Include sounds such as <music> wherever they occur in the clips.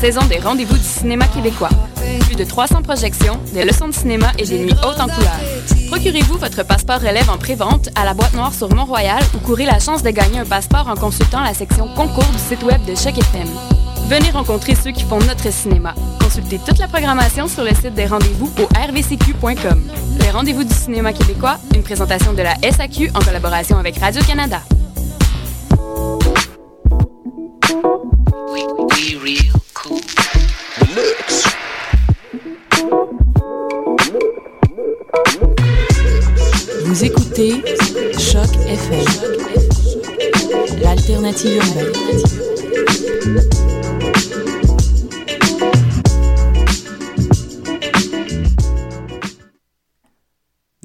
saison des rendez-vous du cinéma québécois. Plus de 300 projections, des leçons de cinéma et des nuits hautes en couleurs. Procurez-vous votre passeport relève en pré-vente à la boîte noire sur Mont-Royal ou courez la chance de gagner un passeport en consultant la section concours du site web de Choc FM. Venez rencontrer ceux qui font notre cinéma. Consultez toute la programmation sur le site des rendez-vous au rvcq.com. Les rendez-vous du cinéma québécois, une présentation de la SAQ en collaboration avec Radio-Canada. Écoutez Choc FM, l'alternative urbaine.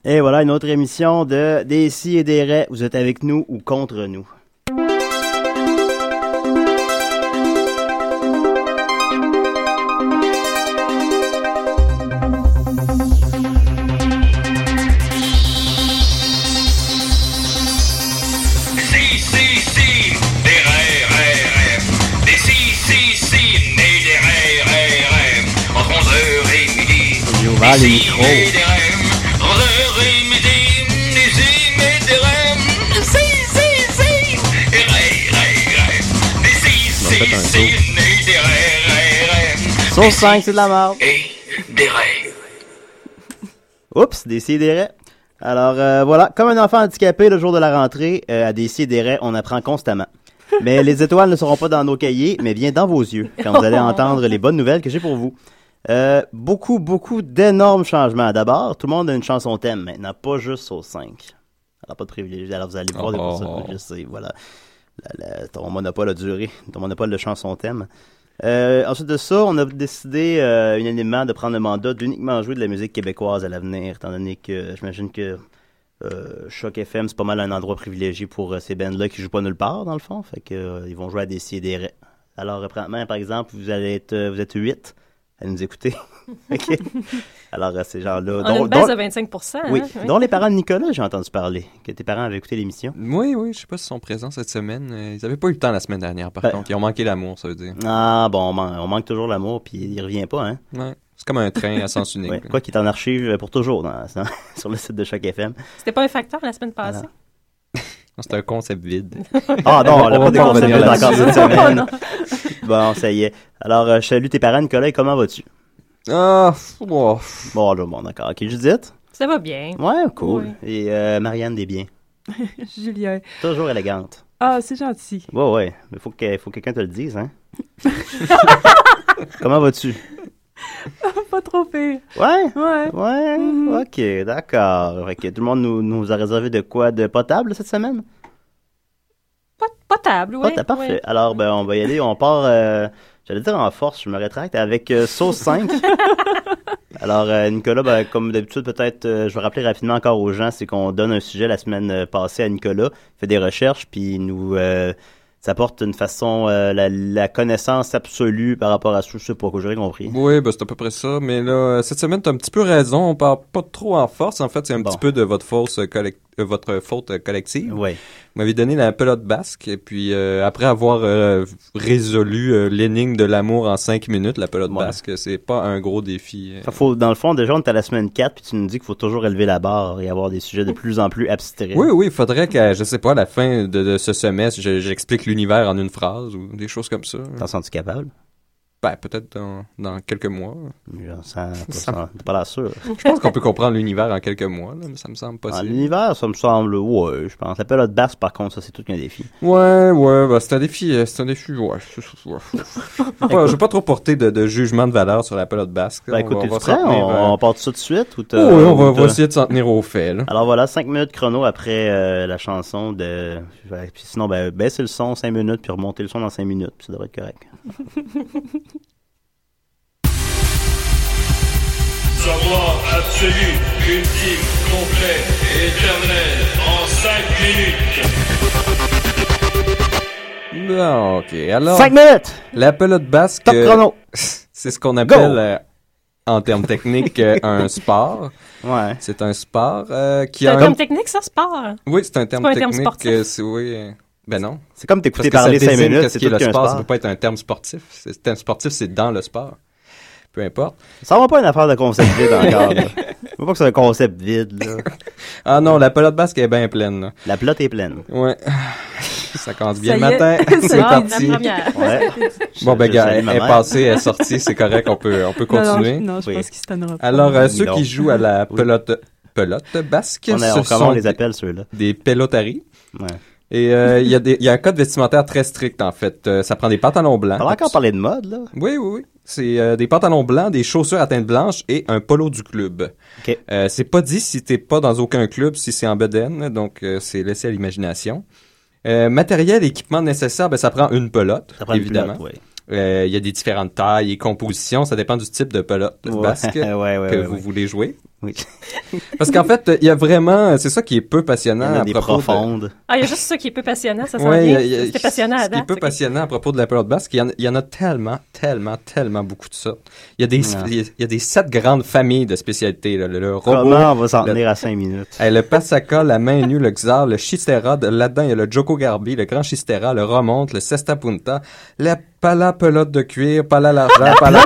Et voilà une autre émission de Des si et des raies. Vous êtes avec nous ou contre nous? Des fait un des rêves, rêves, rêves. Sauce 5, c'est de la merde. Et des rêves. Oups, Décideret. Alors euh, voilà, comme un enfant handicapé le jour de la rentrée, euh, à Décideret, on apprend constamment. Mais les étoiles ne seront pas dans nos cahiers, mais bien dans vos yeux, quand vous allez <laughs> entendre les bonnes nouvelles que j'ai pour vous. Euh, beaucoup, beaucoup d'énormes changements. D'abord, tout le monde a une chanson thème maintenant, pas juste Sauce 5. Alors, pas de privilégié. Alors, vous allez voir des Oh. je sais, voilà. La- la- ton monopole a duré, ton monopole de chanson thème. Euh, ensuite de ça, on a décidé euh, unanimement de prendre le mandat d'uniquement jouer de la musique québécoise à l'avenir, étant donné que j'imagine que euh, Choc FM, c'est pas mal un endroit privilégié pour ces bands-là qui jouent pas nulle part, dans le fond. Fait que ils vont jouer à des CDR. Alors, présentement, par exemple, vous allez être, vous êtes huit à nous écouter. <laughs> OK? Alors, euh, ces gens-là... On a dont- une baisse dont- de 25 hein, oui, oui. dont les parents de Nicolas, j'ai entendu parler, que tes parents avaient écouté l'émission. Oui, oui, je sais pas s'ils sont présents cette semaine. Euh, Ils avaient pas eu le temps la semaine dernière, par Ben- contre. Ils ont manqué l'amour, ça veut dire. Ah, bon, on, man- on manque toujours l'amour, puis il revient pas, hein? Ouais. C'est comme un train à sens unique. Ouais, quoi qu'il est en archive pour toujours dans- dans- <laughs> sur le site de Choc FM. C'était pas un facteur la semaine passée? C'est un concept vide. Ah non, on On pas pas déconseillé revenir encore cette semaine. <laughs> bon, ça y est. Alors, euh, je salue tes parents, Nicolas, et comment vas-tu? Ah, oh, Bon, là, bon, d'accord. Ok, Judith? Ça va bien. Ouais, cool. Oui. Et euh, Marianne Desbiens? <laughs> Julien. Toujours élégante. Ah, c'est gentil. Ouais, ouais. Mais faut que, faut que quelqu'un te le dise, hein? <laughs> comment vas-tu? <laughs> Pas trop pire. Ouais? Ouais. Ouais? Mhm. Ok, d'accord. Ok, tout le monde nous, nous a réservé de quoi? De potable cette semaine? Pot- Potable, oui. T'as parfait. Alors, ben, on va y aller. On part, euh, j'allais dire en force, je me rétracte, avec euh, Sauce 5. <laughs> Alors, euh, Nicolas, ben, comme d'habitude, peut-être, euh, je vais rappeler rapidement encore aux gens, c'est qu'on donne un sujet la semaine passée à Nicolas, il fait des recherches, puis il nous euh, ça apporte une façon, euh, la, la connaissance absolue par rapport à ce, je sais pas, que j'aurais compris. Oui, ben c'est à peu près ça. Mais là, euh, cette semaine, t'as un petit peu raison. On part pas trop en force. En fait, c'est un Bon. petit peu de votre fausse collec- euh, votre faute euh, collective. Oui. Vous m'avez donné la pelote basque. Et puis, euh, après avoir euh, résolu euh, l'énigme de l'amour en cinq minutes, la pelote Ouais. basque, c'est pas un gros défi. euh. Faut, dans le fond, déjà, on est à la semaine 4, puis tu nous dis qu'il faut toujours élever la barre et avoir des sujets de plus en plus abstraits. Oui, oui, il faudrait qu'à, je sais pas, à la fin de, de ce semestre, je- j'explique l'univers en une phrase ou des choses comme ça. T'en sens-tu capable? Ben, peut-être dans, dans quelques mois. <laughs> Ça- t'es pas là sûr. Je pense qu'on peut comprendre l'univers en quelques mois, là, mais ça me semble possible. l'univers, ça me semble, ouais, je pense. La pelote basse, par contre, ça, c'est tout qu'un défi. Ouais, ouais, bah, c'est un défi, euh, c'est un défi, ouais. Je vais pas- trop porter de, de jugement de valeur sur la pelote basque. Ben, écoute, on va prêt? tenir, On, euh, on part tout ça de suite? Ou t'as- oh, oui, on va, va essayer de s'en tenir au fait, là. Alors voilà, 5 minutes chrono après euh, la chanson de... Puis sinon, ben, baissez le son 5 minutes, puis remontez le son dans 5 minutes, puis ça devrait être correct. <laughs> Savoir absolu, ultime, complet et éternel en 5 minutes. Bon, ok. Alors, 5 minutes! la pelote basque, Top euh, chrono! <laughs> c'est ce qu'on appelle, euh, en termes techniques, euh, un sport. Ouais. C'est un sport euh, qui C'est a un un... terme technique, ça, sport? Oui, c'est un terme pas un terme technique. sportif? euh, c'est, oui, Ben non. C'est comme Parce t'écouter parler 5 désigne minutes, qu'est-ce c'est tout le qu'un sport. Ça sport. peut pas être un terme sportif. C'est- Le terme sportif, c'est dans le sport. Peu importe. Ça va pas une affaire de concept vide encore, là. <laughs> Je veux pas que c'est un concept vide, là. Ah non, la pelote basque est bien pleine. là. La pelote est pleine. Ouais. <laughs> Ça commence bien Ça le matin. <laughs> C'est parti. La première. Ouais. Bon, ben, gars, elle est passée, elle est sortie, c'est correct, on peut, on peut Non, non, continuer. je- Non, je Oui. pense qu'il se pas. Alors, euh, ceux non. qui jouent à la Oui. pelote, pelote basque, On a- ce on- comment sont on les appelle, ceux-là? des pelotaries. Ouais. Et euh, il y, a y un code vestimentaire très strict, en fait. Euh, ça prend des pantalons blancs. On va encore parler de mode, là. Oui, oui, oui. C'est euh, des pantalons blancs, des chaussures à teinte blanche et un polo du club. OK. Euh, c'est pas dit si t'es pas dans aucun club, si c'est en bedaine, donc c'est laissé à l'imagination. Matériel, équipement nécessaire, ben ça prend une pelote, Ça prend une évidemment. ouais. Euh, Il y a des différentes tailles et compositions, ça dépend du type de pelote Ouais, basque <laughs> ouais, que vous voulez jouer. Oui. <laughs> Parce qu'en fait, il y a vraiment, c'est ça qui est peu Il y passionnant en a à des propos de- profondes. Ah, il y a juste ça qui est peu passionnant, ça sent Ouais, bien. a- C'était passionnant à Ce qui est peu passionnant à propos de la pelote basque, il y, en, il y en a tellement, tellement, tellement beaucoup de sortes. Il y a des, Ouais. il y a- il y a des sept grandes familles de spécialités. là. Le, le robot, Comment on va s'en tenir à 5 minutes? le Pasaka, la main nue, le Xar, le Chistera. de- Là-dedans, il y a le Joko Garbi, le Grand Chistera, le Remonte, le Sesta Punta, la Pala pelote de cuir, Pala l'argent, Pala?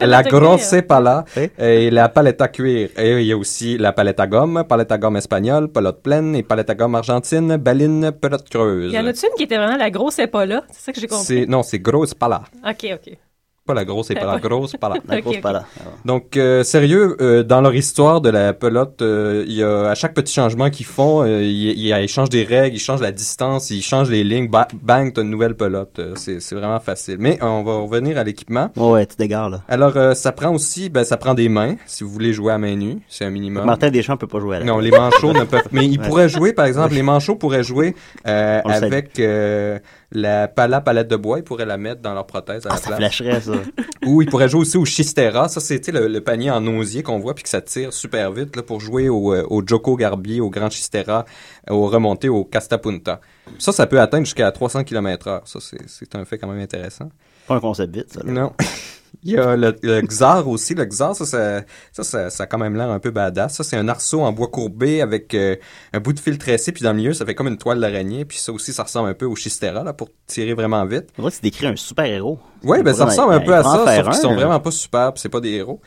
La grosse pala et la palette à cuir. Et il y a aussi la palette à gomme, palette à gomme espagnole, pelote pleine et palette à gomme argentine, baline, pelote creuse. Il y en a-tu une qui était vraiment la grosse épaule C'est ça que j'ai compris. Non, c'est grosse pala. Ok, ok. Pas la grosse et pas la <laughs> grosse, pas la. Grosse ok. pas là. Donc euh, sérieux, euh, dans leur histoire de la pelote, euh, il y a à chaque petit changement qu'ils font, euh, ils, ils- ils changent des règles, ils changent la distance, ils changent les lignes, ba- bang, t'as une nouvelle pelote. Euh, c'est c'est vraiment facile. Mais on va revenir à l'équipement. Ouais, ouais, tu t'égares, là. Alors euh, ça prend aussi, ben ça prend des mains si vous voulez jouer à main nue, c'est un minimum. Martin Deschamps peut pas jouer à la Non, les manchots ne peuvent. Mais ils <laughs> Ouais. pourraient jouer, par exemple, les manchots pourraient jouer euh, avec euh, la palette de bois. Ils pourraient la mettre dans leur prothèse à Ah, la ça place. flasherait, ça. <laughs> Ou ils pourraient jouer aussi au Chistera. Ça, c'est le, le panier en osier qu'on voit puis que ça tire super vite là, pour jouer au, euh, au Joko Garbi, au Grand Chistera, au remonté au Castapunta. Ça, ça peut atteindre jusqu'à 300 km heure. Ça, c'est un fait quand même intéressant. Pas un concept vite, ça. là. Non. <laughs> Il y a le, le Xar aussi. Le Xar, ça, ça, ça, ça, ça a quand même l'air un peu badass. Ça, c'est un arceau en bois courbé avec euh, un bout de fil tressé, puis dans le milieu, ça fait comme une toile d'araignée. Puis ça aussi, ça ressemble un peu au Chistera, là, pour tirer vraiment vite. On dirait que tu décris un super-héros. Ouais, ben ça ressemble un peu à ça, sauf qu'ils sont vraiment pas super, puis c'est pas des héros.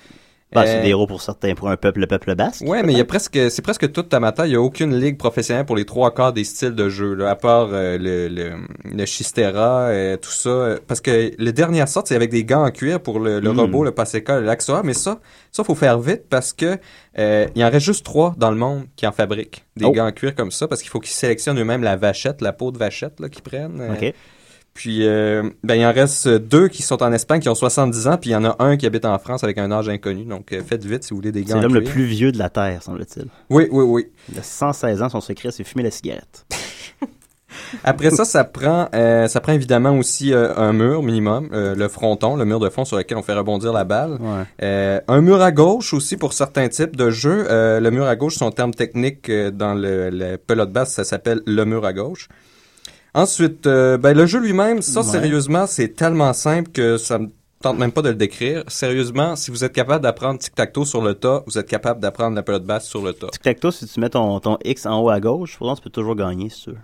Bah, Euh, c'est des héros pour certains, pour un peuple, le peuple basque. Ouais, mais il y a presque, c'est presque toute Tamata. Il y a aucune ligue professionnelle pour les trois quarts des styles de jeu, là, à part euh, le, le, le Chistera, euh, tout ça. euh, Parce que le dernier sorte, c'est avec des gants en cuir pour le, le Mm. robot, le Paseka, le Laxoa. Mais ça, ça faut faire vite parce que euh, il en reste juste trois dans le monde qui en fabriquent des Oh. gants en cuir comme ça, parce qu'il faut qu'ils sélectionnent eux-mêmes la vachette, la peau de vachette là qu'ils prennent. euh. Puis, euh, ben, il en reste deux qui sont en Espagne, qui ont 70 ans, puis il y en a un qui habite en France avec un âge inconnu. Donc, euh, faites vite si vous voulez des gants. C'est l'homme le plus vieux de la Terre, semble-t-il. Oui, oui, oui. Il a 116 ans, son secret, c'est fumer la cigarette. <laughs> <laughs> Après ça, ça prend, euh, ça prend évidemment aussi euh, un mur minimum, euh, le fronton, le mur de fond sur lequel on fait rebondir la balle. Ouais. Un mur à gauche aussi pour certains types de jeux. Le mur à gauche, son terme technique dans le, le pelote basse, ça s'appelle le mur à gauche. Ensuite, euh, ben, le jeu lui-même, ça Ouais. sérieusement, c'est tellement simple que ça me tente même pas de le décrire. Sérieusement, si vous êtes capable d'apprendre tic-tac-toe sur le tas, vous êtes capable d'apprendre la pelote basse sur le tas. Tic-tac-toe, si tu mets ton, ton X en haut à gauche, pourtant, tu peux toujours gagner, tu veux.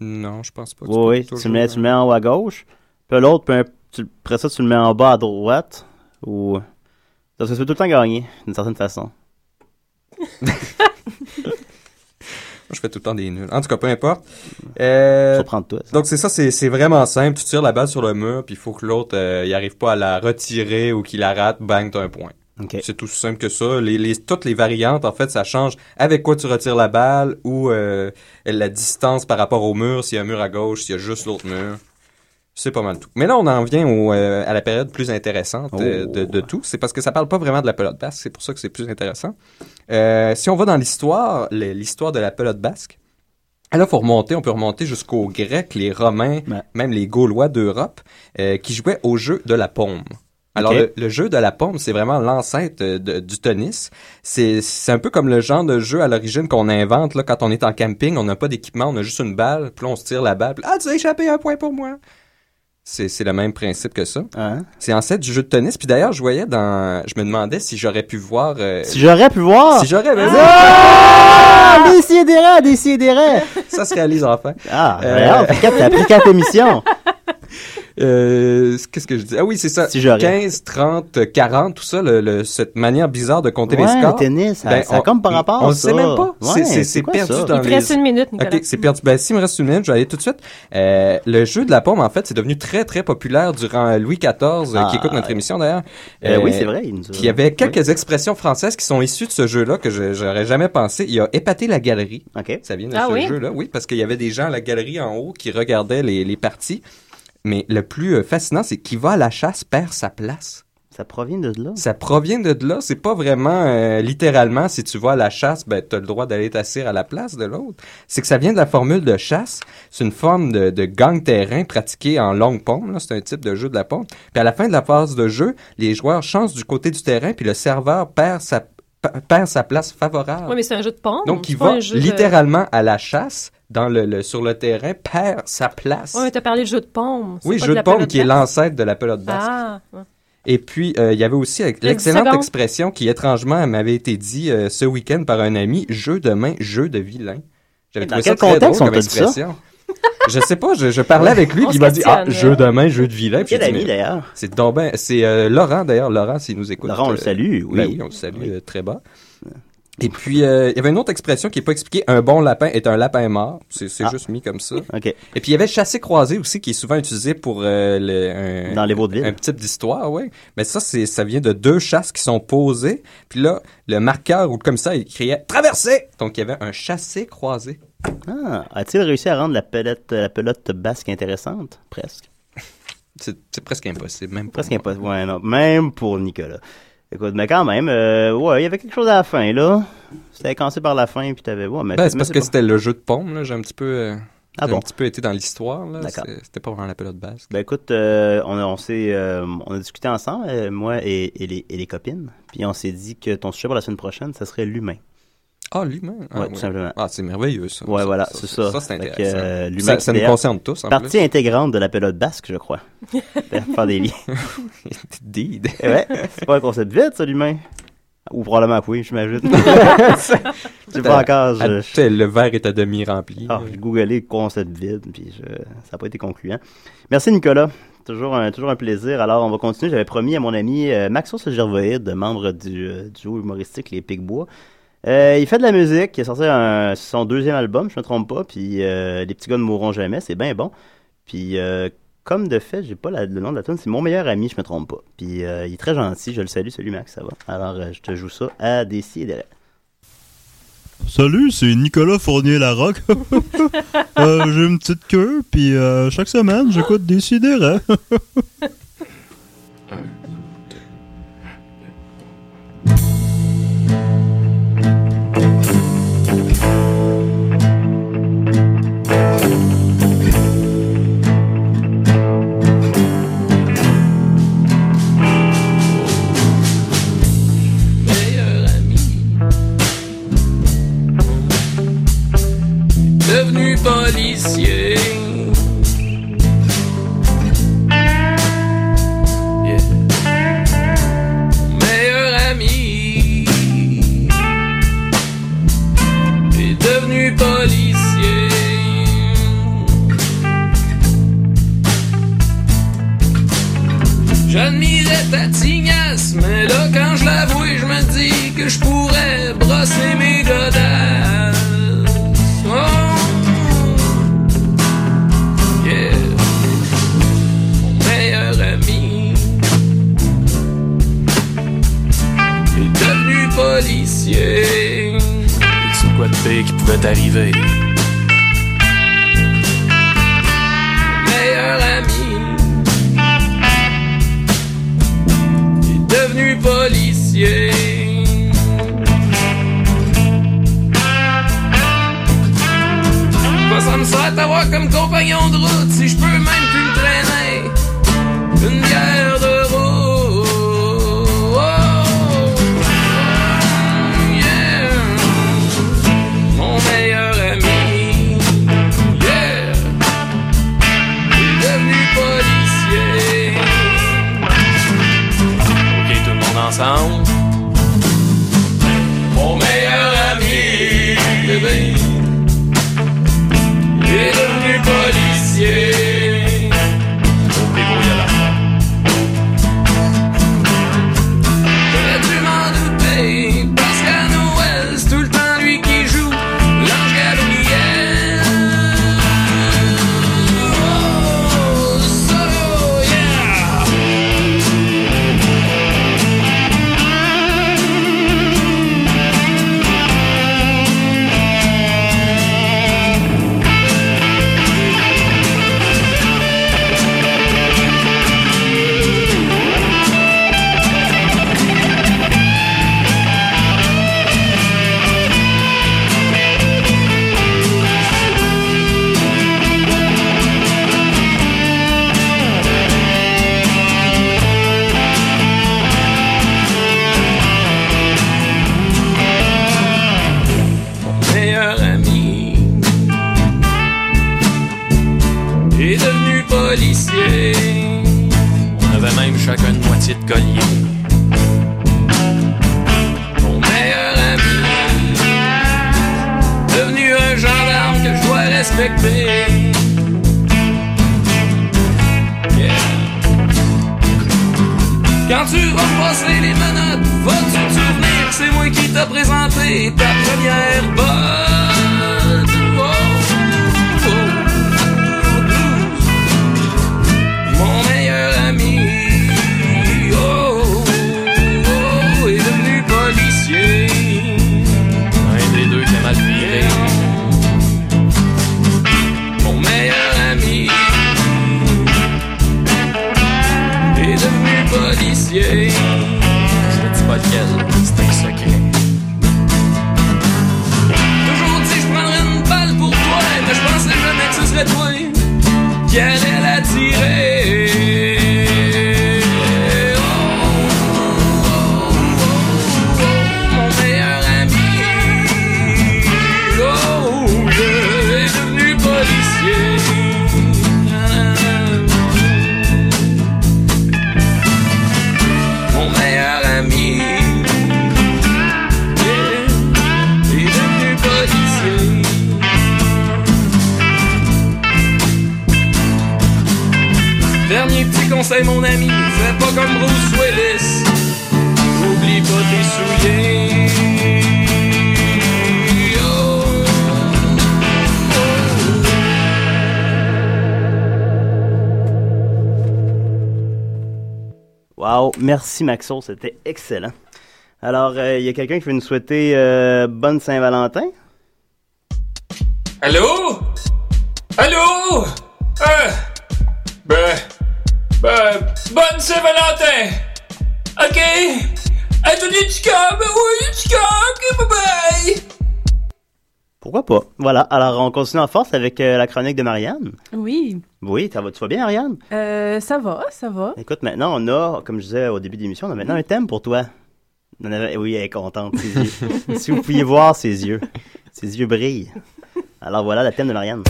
Non, je pense pas. que Oui, tu oui. Tu mets, tu le mets en haut à gauche. Puis l'autre, tu- après ça, tu le mets en bas à droite. Ou. Parce que tu peux tout le temps gagner, d'une certaine façon. Je fais tout le temps des nuls. En tout cas, peu importe. Euh, ça. Donc c'est ça, c'est c'est vraiment simple. Tu tires la balle sur le mur, puis il faut que l'autre euh, il arrive pas à la retirer ou qu'il la rate, bang, t'as un point. OK. C'est tout simple que ça. Les, les, toutes les variantes, en fait, ça change avec quoi tu retires la balle ou euh, la distance par rapport au mur, s'il y a un mur à gauche, s'il y a juste l'autre mur. C'est pas mal tout. Mais là, on en vient au, euh, à la période plus intéressante euh, Oh. de, de tout. C'est parce que ça parle pas vraiment de la pelote basque. C'est pour ça que c'est plus intéressant. Euh, si on va dans l'histoire, l'histoire de la pelote basque, là, faut remonter. On peut remonter jusqu'aux Grecs, les Romains, Ouais. même les Gaulois d'Europe, qui jouaient au jeu de la paume. Alors, le, le jeu de la paume, c'est vraiment l'ancêtre du tennis. C'est c'est un peu comme le genre de jeu à l'origine qu'on invente là, quand on est en camping. On n'a pas d'équipement, on a juste une balle. Puis là, on se tire la balle. puis, ah, tu as échappé un point pour moi. C'est c'est le même principe que ça. Hein? C'est en fait du jeu de tennis. Puis d'ailleurs, je voyais dans... Je me demandais si j'aurais pu voir... euh, Si j'aurais pu voir? si j'aurais... ben, Ah! Décidérez, décidérez. Ça se réalise enfin. Ah, Euh, regarde, t'as pris quatre émissions. Euh, Qu'est-ce que je dis? Ah oui, c'est ça. Si j'aurais. 15, 30, 40, tout ça, le, le- cette manière bizarre de compter Ouais, les scores. le tennis, ça, Ben, ça on- comme par rapport On ça. sait même pas. Ouais, C'est- c'est c'est c'est quoi perdu ça? dans Il te les... reste une minute, Nicolas. Ok, c'est perdu. Ben, s'il me reste une minute, je vais aller tout de suite. Euh, le jeu de la pomme, en fait, c'est devenu très, très populaire durant Louis XIV, euh, Ah. qui écoute notre émission d'ailleurs. Euh, oui, Euh, c'est vrai. il nous a- Qui avait Oui. quelques expressions françaises qui sont issues de ce jeu-là que je j'aurais jamais pensé. Il a épaté la galerie. OK. Ça vient de Ah ce oui? jeu-là, oui, parce qu'il y avait des gens à la galerie en haut qui regardaient les, les parties. Mais le plus euh, fascinant, c'est qui va à la chasse perd sa place. Ça provient de là. Ça provient de là. C'est pas vraiment euh, littéralement si tu vas à la chasse, ben t'as le droit d'aller t'asseoir à la place de l'autre. C'est que ça vient de la formule de chasse. C'est une forme de, de gang terrain pratiquée en longue pompe. là. C'est un type de jeu de la pompe. Puis à la fin de la phase de jeu, les joueurs changent du côté du terrain, puis le serveur perd sa perd sa place favorable. Oui, mais c'est un jeu de pompe. Donc il va un jeu de- littéralement à la chasse dans le, le- sur le terrain, perd sa place. Oui, mais t'as parlé de jeu de pompe. oui, pas jeu de la pompe qui est l'ancêtre de la pelote basque. Ah. Et puis, euh, il y avait aussi l'excellente expression qui, étrangement, m'avait été dit euh, ce week-end par un ami, jeu de main, jeu de vilain. J'avais Dans trouvé quel ça très contexte drôle comme ça? Je sais pas, je, je parlais avec lui, puis il m'a dit, ah, jeu de main, jeu de vilain. Quel ami, d'ailleurs? C'est ben, c'est euh, Laurent, d'ailleurs, Laurent, s'il nous écoute. Laurent, on le euh, salue, oui. ben oui, on le salue Oui. euh, très bas. Et puis, euh, il y avait une autre expression qui est pas expliquée. Un bon lapin est un lapin mort. C'est Ah. juste mis comme ça. Et puis, il y avait chassé-croisé aussi, qui est souvent utilisé pour euh, le, un, Dans les un type d'histoire, oui. Mais ça, c'est, ça vient de deux chasses qui sont posées. Puis là, le marqueur ou le commissaire, il criait « Traversez !» Donc, il y avait un chassé-croisé. Ah, a-t-il réussi à rendre la pelote, la pelote basque intéressante? Presque. C'est, presque impossible, même pas. Presque impossible. Ouais, non. Même pour Nicolas. Écoute, mais quand même, euh, ouais, il y avait quelque chose à la fin, là. C'était cassé par la fin, puis t'avais... Ouais, mais, Ben, c'est parce que c'était le jeu de pompe, là. J'ai un petit peu... euh, Ah bon? un petit peu été dans l'histoire, C'était pas vraiment la pelote basque. Ben écoute, euh, on a, on s'est, euh, on a discuté ensemble, euh, moi et, et les, et les copines, puis on s'est dit que ton sujet pour la semaine prochaine, ça serait l'humain. Ah, l'humain. Ah, Ouais, tout simplement. Ah, c'est merveilleux, ça. Ouais, Ça, voilà, c'est ça. Ça, c'est intéressant. euh, l'humain ça, ça nous concerne tous, en Partie plus. intégrante de la pelote basque, je crois. <laughs> Faire des liens. <laughs> Indeed. Eh ouais, c'est pas un concept vite, ça, l'humain. Ou probablement oui, j'imagine. <laughs> Sais pas encore, je, le verre est à demi rempli. Ah, j'ai googlé concept vide, puis je- ça n'a pas été concluant. Merci Nicolas, toujours un, toujours un plaisir. Alors, on va continuer. J'avais promis à mon ami euh, Maxos Gervoïde, membre du euh, duo humoristique Les Picbois. Euh, il fait de la musique, il a sorti un- son deuxième album, je me trompe pas, puis euh, Les petits gars ne mourront jamais, c'est bien bon. Puis euh, comme de fait, j'ai pas le nom de la tune, c'est mon meilleur ami, je me trompe pas. Puis euh, il est très gentil, je le salue, salut Max, ça va. Alors je te joue ça à Desi et. Salut, c'est Nicolas Fournier-Larocque. <laughs> j'ai une petite queue, puis chaque semaine, j'écoute des <laughs> merci Maxo, c'était excellent. Alors, euh, il y a quelqu'un qui veut nous souhaiter euh, bonne Saint-Valentin? Allô? Allô? Euh, ben, ben, bonne Saint-Valentin! OK? À tout oui, OK, bye bye! Pourquoi pas? Voilà, alors on continue en force avec euh, la chronique de Marianne. Oui. Oui, ça va, tu vas bien, Marianne? Euh, ça va, ça va. Écoute, maintenant, on a, comme je disais au début de l'émission, on a maintenant un thème pour toi. On avait- oui, elle est contente, <laughs> si vous pouviez voir ses yeux. Ses yeux brillent. Alors voilà le thème de Marianne.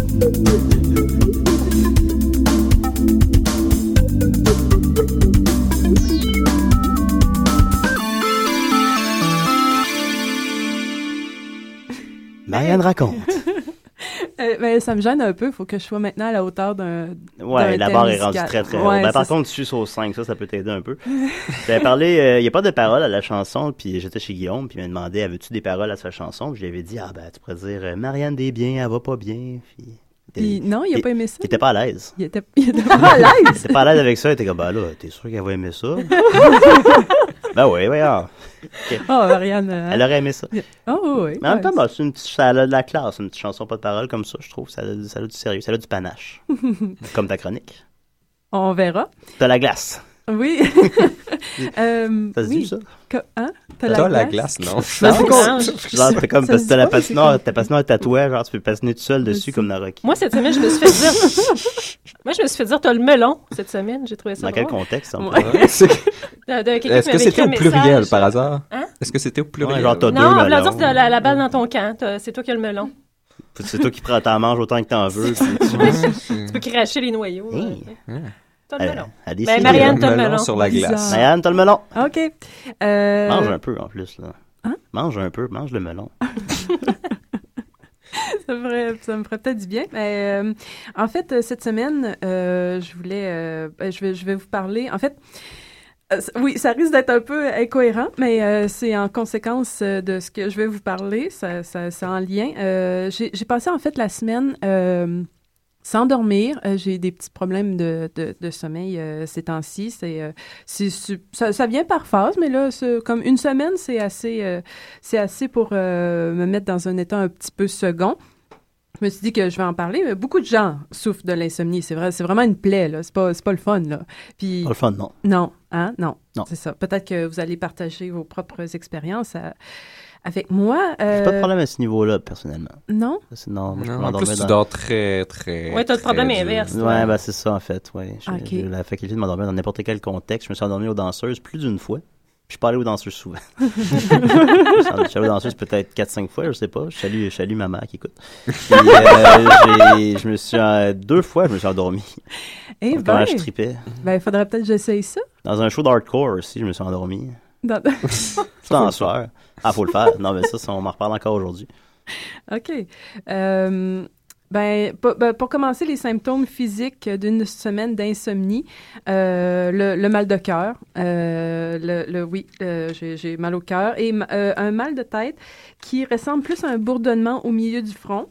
Marianne raconte. <laughs> Euh, ben, ça me gêne un peu. Il faut que je sois maintenant à la hauteur d'un. Ouais, la barre est rendue très très haute. Ouais, Ben, par contre, tu suis au 5, ça, ça peut t'aider un peu. <laughs> J'avais parlé, euh, il n'y a pas de paroles à la chanson, puis j'étais chez Guillaume, puis il m'a demandé, avais-tu des paroles à sa chanson? Puis je lui avais dit, ah ben, tu pourrais dire, euh, Marianne Desbiens, elle va pas bien. Puis, Non, il a pas aimé ça. Il était pas à l'aise. Il était, il était pas à Il l'aise. <laughs> était pas à l'aise avec ça, il était comme, ben là, t'es sûr qu'elle va aimer ça? <laughs> ben oui, oui, ah. Ok. Oh, Marianne. euh, Elle aurait aimé ça. Oh, oui. Mais en même temps, c'est une petite, ça a de la classe, une petite chanson pas de paroles comme ça, je trouve. Ça a, ça a du sérieux, ça a du panache. <laughs> comme ta chronique. On verra. T'as la glace. Oui. <laughs> Euh, Ça se oui. dit, ça? Que- hein? T'as la glace, non? <laughs> Non, c'est Genre, c'est comme parce que t'as la patinoire, ta patinoire est tatouée, genre tu peux patiner tout seul dessus comme dans Rocky. Moi, cette semaine, je me suis fait dire. <laughs> Moi, je me suis fait dire, t'as le melon cette semaine. J'ai trouvé ça Dans quel contexte? en qui Est-ce que c'était au pluriel par hasard? Hein? Est-ce que c'était au pluriel? Genre, t'as deux Non, on melons. dire que t'as la, balle dans ton camp. T'as- C'est toi qui as le melon. C'est toi qui prends ta mange autant que t'en veux. Tu peux cracher les noyaux. Hey. T'as le melon. allez, Ben, c'est Marianne, le t'as le melon melon. sur la glace. Marianne, t'as le melon. OK. Euh, Mange un peu, en plus, là. Hein? Mange un peu, mange le melon. <laughs> ça, me ferait, ça me ferait peut-être du bien. Mais, euh, en fait, euh, cette semaine, euh, je voulais, euh, ben, je vais, je vais vous parler. En fait, oui, ça risque d'être un peu incohérent, mais euh, c'est en conséquence de ce que je vais vous parler. Ça, ça, c'est en lien. Euh, j'ai, j'ai passé en fait la semaine. Euh, sans dormir, Euh, j'ai des petits problèmes de, de, de sommeil euh, ces temps-ci. C'est, euh, c'est, c'est- ça, ça vient par phase, mais là, c'est- comme une semaine, c'est assez, euh, c'est assez pour me mettre dans un état un petit peu second. Je me suis dit que je vais en parler. mais Beaucoup de gens souffrent de l'insomnie. C'est vrai, c'est vraiment une plaie. Là. C'est pas, c'est pas le fun. Là. Puis Pas le fun, non. non, hein, non, Non. c'est ça. Peut-être que vous allez partager vos propres expériences à- avec moi. J'ai Euh, pas de problème à ce niveau-là, personnellement. Non? Non, moi, je Non, en plus, tu dors très, très. Ouais, t'as le problème inverse. Ouais, ben c'est ça en fait. Ouais. J'ai Ok. j'ai la faculté de m'endormir dans n'importe quel contexte. Je me suis endormi aux danseuses plus d'une fois. Je suis pas allé aux danseuses souvent. <laughs> je suis allé aux danseuses peut-être 4-5 fois, je sais pas. Je salue, je salue qui écoute. Puis, euh, j'ai- je me suis euh, deux fois, je me suis endormi. Eh Quand ben, je tripais. ben, il faudrait peut-être que j'essaye ça. Dans un show d'hardcore aussi, je me suis endormi. Dans- C'est en soir. Ah, faut le faire. Non, mais ça, ça, on m'en reparle encore aujourd'hui. OK. Euh, ben, pour, ben, pour commencer, les symptômes physiques d'une semaine d'insomnie, euh, le, le mal de cœur, euh, le, le- oui, j'ai mal au cœur, et un mal de tête qui ressemble plus à un bourdonnement au milieu du front.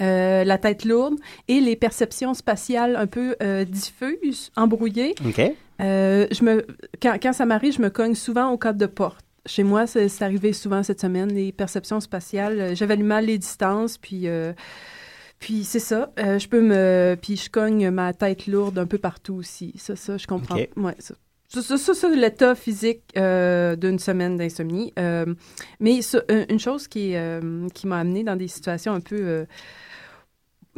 euh, la tête lourde et les perceptions spatiales un peu euh, diffuses, embrouillées. OK. Euh, je me, quand, quand ça m'arrive, je me cogne souvent au cadre de porte. Chez moi, c'est arrivé souvent cette semaine, les perceptions spatiales. Euh, J'évalue mal les distances, puis, euh, puis c'est ça. Euh, je peux me, puis je cogne ma tête lourde un peu partout aussi. Ça, ça, je comprends. Ouais, ça. Ça, ça, l'état physique euh, d'une semaine d'insomnie. Euh, mais ça, une chose qui, qui m'a amené dans des situations un peu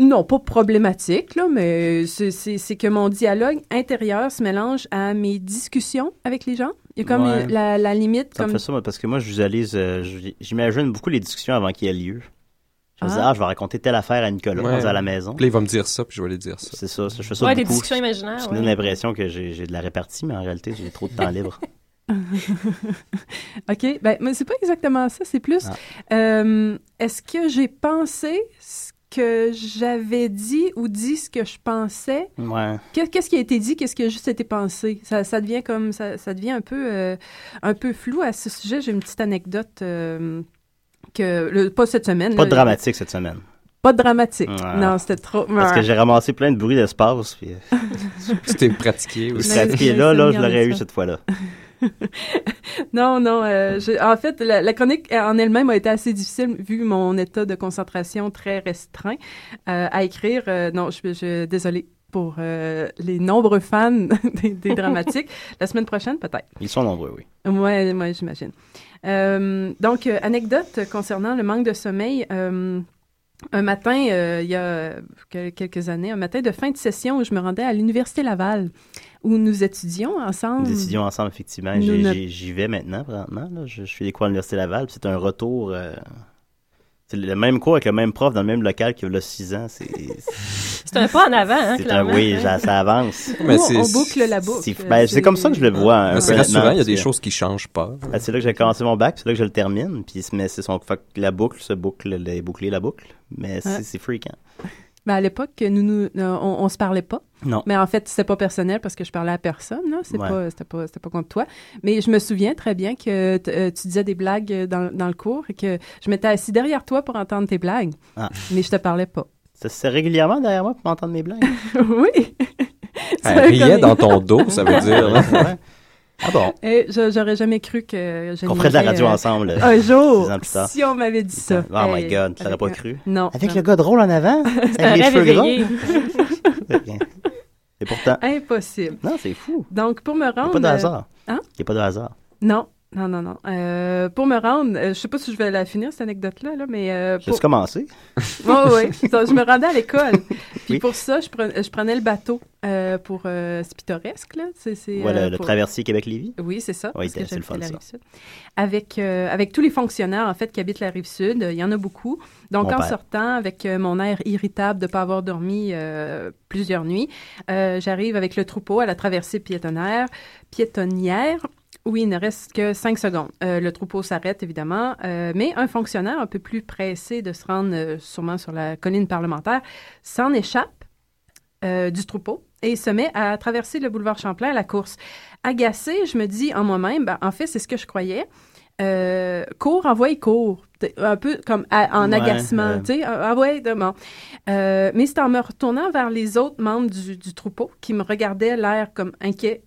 non, pas problématique, là, mais c'est que mon dialogue intérieur se mélange à mes discussions avec les gens. Il y a comme Ouais. la, la limite. Ça me comme... fait ça, moi, parce que moi, je visualise, euh, j'imagine beaucoup les discussions avant qu'il y ait lieu. Je me dis, Ah. ah, je vais raconter telle affaire à Nicolas Ouais. à la maison. Puis là, il va me dire ça, puis je vais lui dire ça. C'est ça, ça, je fais ça Ouais, des beaucoup. discussions imaginaires. Ça me ouais. donne l'impression que j'ai j'ai de la répartie, mais en réalité, j'ai trop de temps libre. <laughs> <laughs> OK. Ben, mais c'est pas exactement ça. C'est plus. Ah. euh, Est-ce que j'ai pensé ce que j'avais dit ou dit ce que je pensais? Ouais. Qu'est-ce qui a été dit? Qu'est-ce qui a juste été pensé? Ça, ça devient comme. Ça, ça devient un peu, euh, un peu flou à ce sujet. J'ai une petite anecdote. euh, que, le, pas cette semaine. Pas là, de dramatique cette semaine. Pas de dramatique. Ouais. Non, c'était trop. Parce que j'ai ramassé plein de bruits d'espace. Puis, euh, <laughs> Tu t'es pratiqué <laughs> aussi. Pratiqué là, là, je l'aurais eu cette fois-là. <laughs> <laughs> Non, non. euh, je- en fait, la, la chronique en elle-même a été assez difficile vu mon état de concentration très restreint euh, à écrire. Euh, non, je suis désolée pour euh, les nombreux fans <laughs> des, des dramatiques. La semaine prochaine, peut-être. Ils sont nombreux, oui. Ouais, ouais, j'imagine. Euh, donc, euh, anecdote concernant le manque de sommeil. euh, un matin, euh, il y a quel- quelques années, un matin de fin de session où je me rendais à l'Université Laval, où nous étudions ensemble. Nous décidions ensemble, effectivement. J'y vais maintenant, présentement. là. Je, je fais des cours à l'Université Laval. C'est un retour. euh, c'est le même cours avec le même prof dans le même local qu'il y a 6 ans. C'est <laughs> C'est un pas en avant, hein, c'est un oui, ça, ça avance. <laughs> Mais Nous, c'est- on boucle la boucle. C'est ben, c'est comme ça que je le vois. c'est honnêtement, rassurant, il y a des choses qui changent pas. Ben, c'est là que j'ai commencé mon bac, c'est là que je le termine, puis mais c'est son la boucle se boucle, les boucler la boucle, mais c'est fréquent. Ben, à l'époque, nous, nous, euh, on, on se parlait pas. Non. Mais en fait, c'était pas personnel parce que je parlais à personne. là. C'est Ouais. pas, c'était pas, c'était pas contre toi. Mais je me souviens très bien que euh, tu disais des blagues dans, dans le cours et que je m'étais assis derrière toi pour entendre tes blagues. Ah. Mais je te parlais pas. Ça c'est régulièrement derrière moi pour m'entendre mes blagues? <laughs> oui. Elle <laughs> riait dans ton <laughs> dos, ça veut dire. là. Ah bon? <laughs> Et je- j'aurais jamais cru que Qu'on ferait de la radio euh, ensemble. Un jour, dix ans plus tard. si on m'avait dit ça. Oh my Hey, god, tu l'aurais pas cru? Non. Avec non. le gars drôle en avant, avec les cheveux gras. éveillé. Et pourtant, Impossible. non, c'est fou. Donc, pour me Il n'y a rendre... pas de hasard. hein? Il n'y a pas de hasard. Non. Non, non, non. Euh, pour me rendre, euh, je sais pas si je vais la finir, cette anecdote-là, là, mais... Euh, pour... commencé. <laughs> Oui, oui. Donc, je me rendais à l'école. <laughs> Puis Oui. pour ça, je, pre- je prenais le bateau euh, pour... euh, c'est pittoresque, là. C'est, Voilà, le traversier Québec-Lévis. Oui, c'est ça. Oui, c'est- le fun, la ça. Avec, avec tous les fonctionnaires, en fait, qui habitent la Rive-Sud. Il y en a beaucoup. Donc, Mon en père. sortant, avec mon air irritable de ne pas avoir dormi plusieurs nuits, j'arrive avec le troupeau à la traversée piétonnière, piétonnière où il ne reste que cinq secondes. Euh, le troupeau s'arrête, évidemment, euh, mais un fonctionnaire un peu plus pressé de se rendre euh, sûrement sur la colline parlementaire s'en échappe du troupeau et se met à traverser le boulevard Champlain à la course. Agacée, je me dis en moi-même, ben, en fait, c'est ce que je croyais. Cours, envoie, cours. T'sais, Un peu comme à- en Ouais, agacement, ouais. tu sais. Ah ouais, de- bon. Euh, mais c'est en me retournant vers les autres membres du, du troupeau qui me regardaient l'air comme inquiet,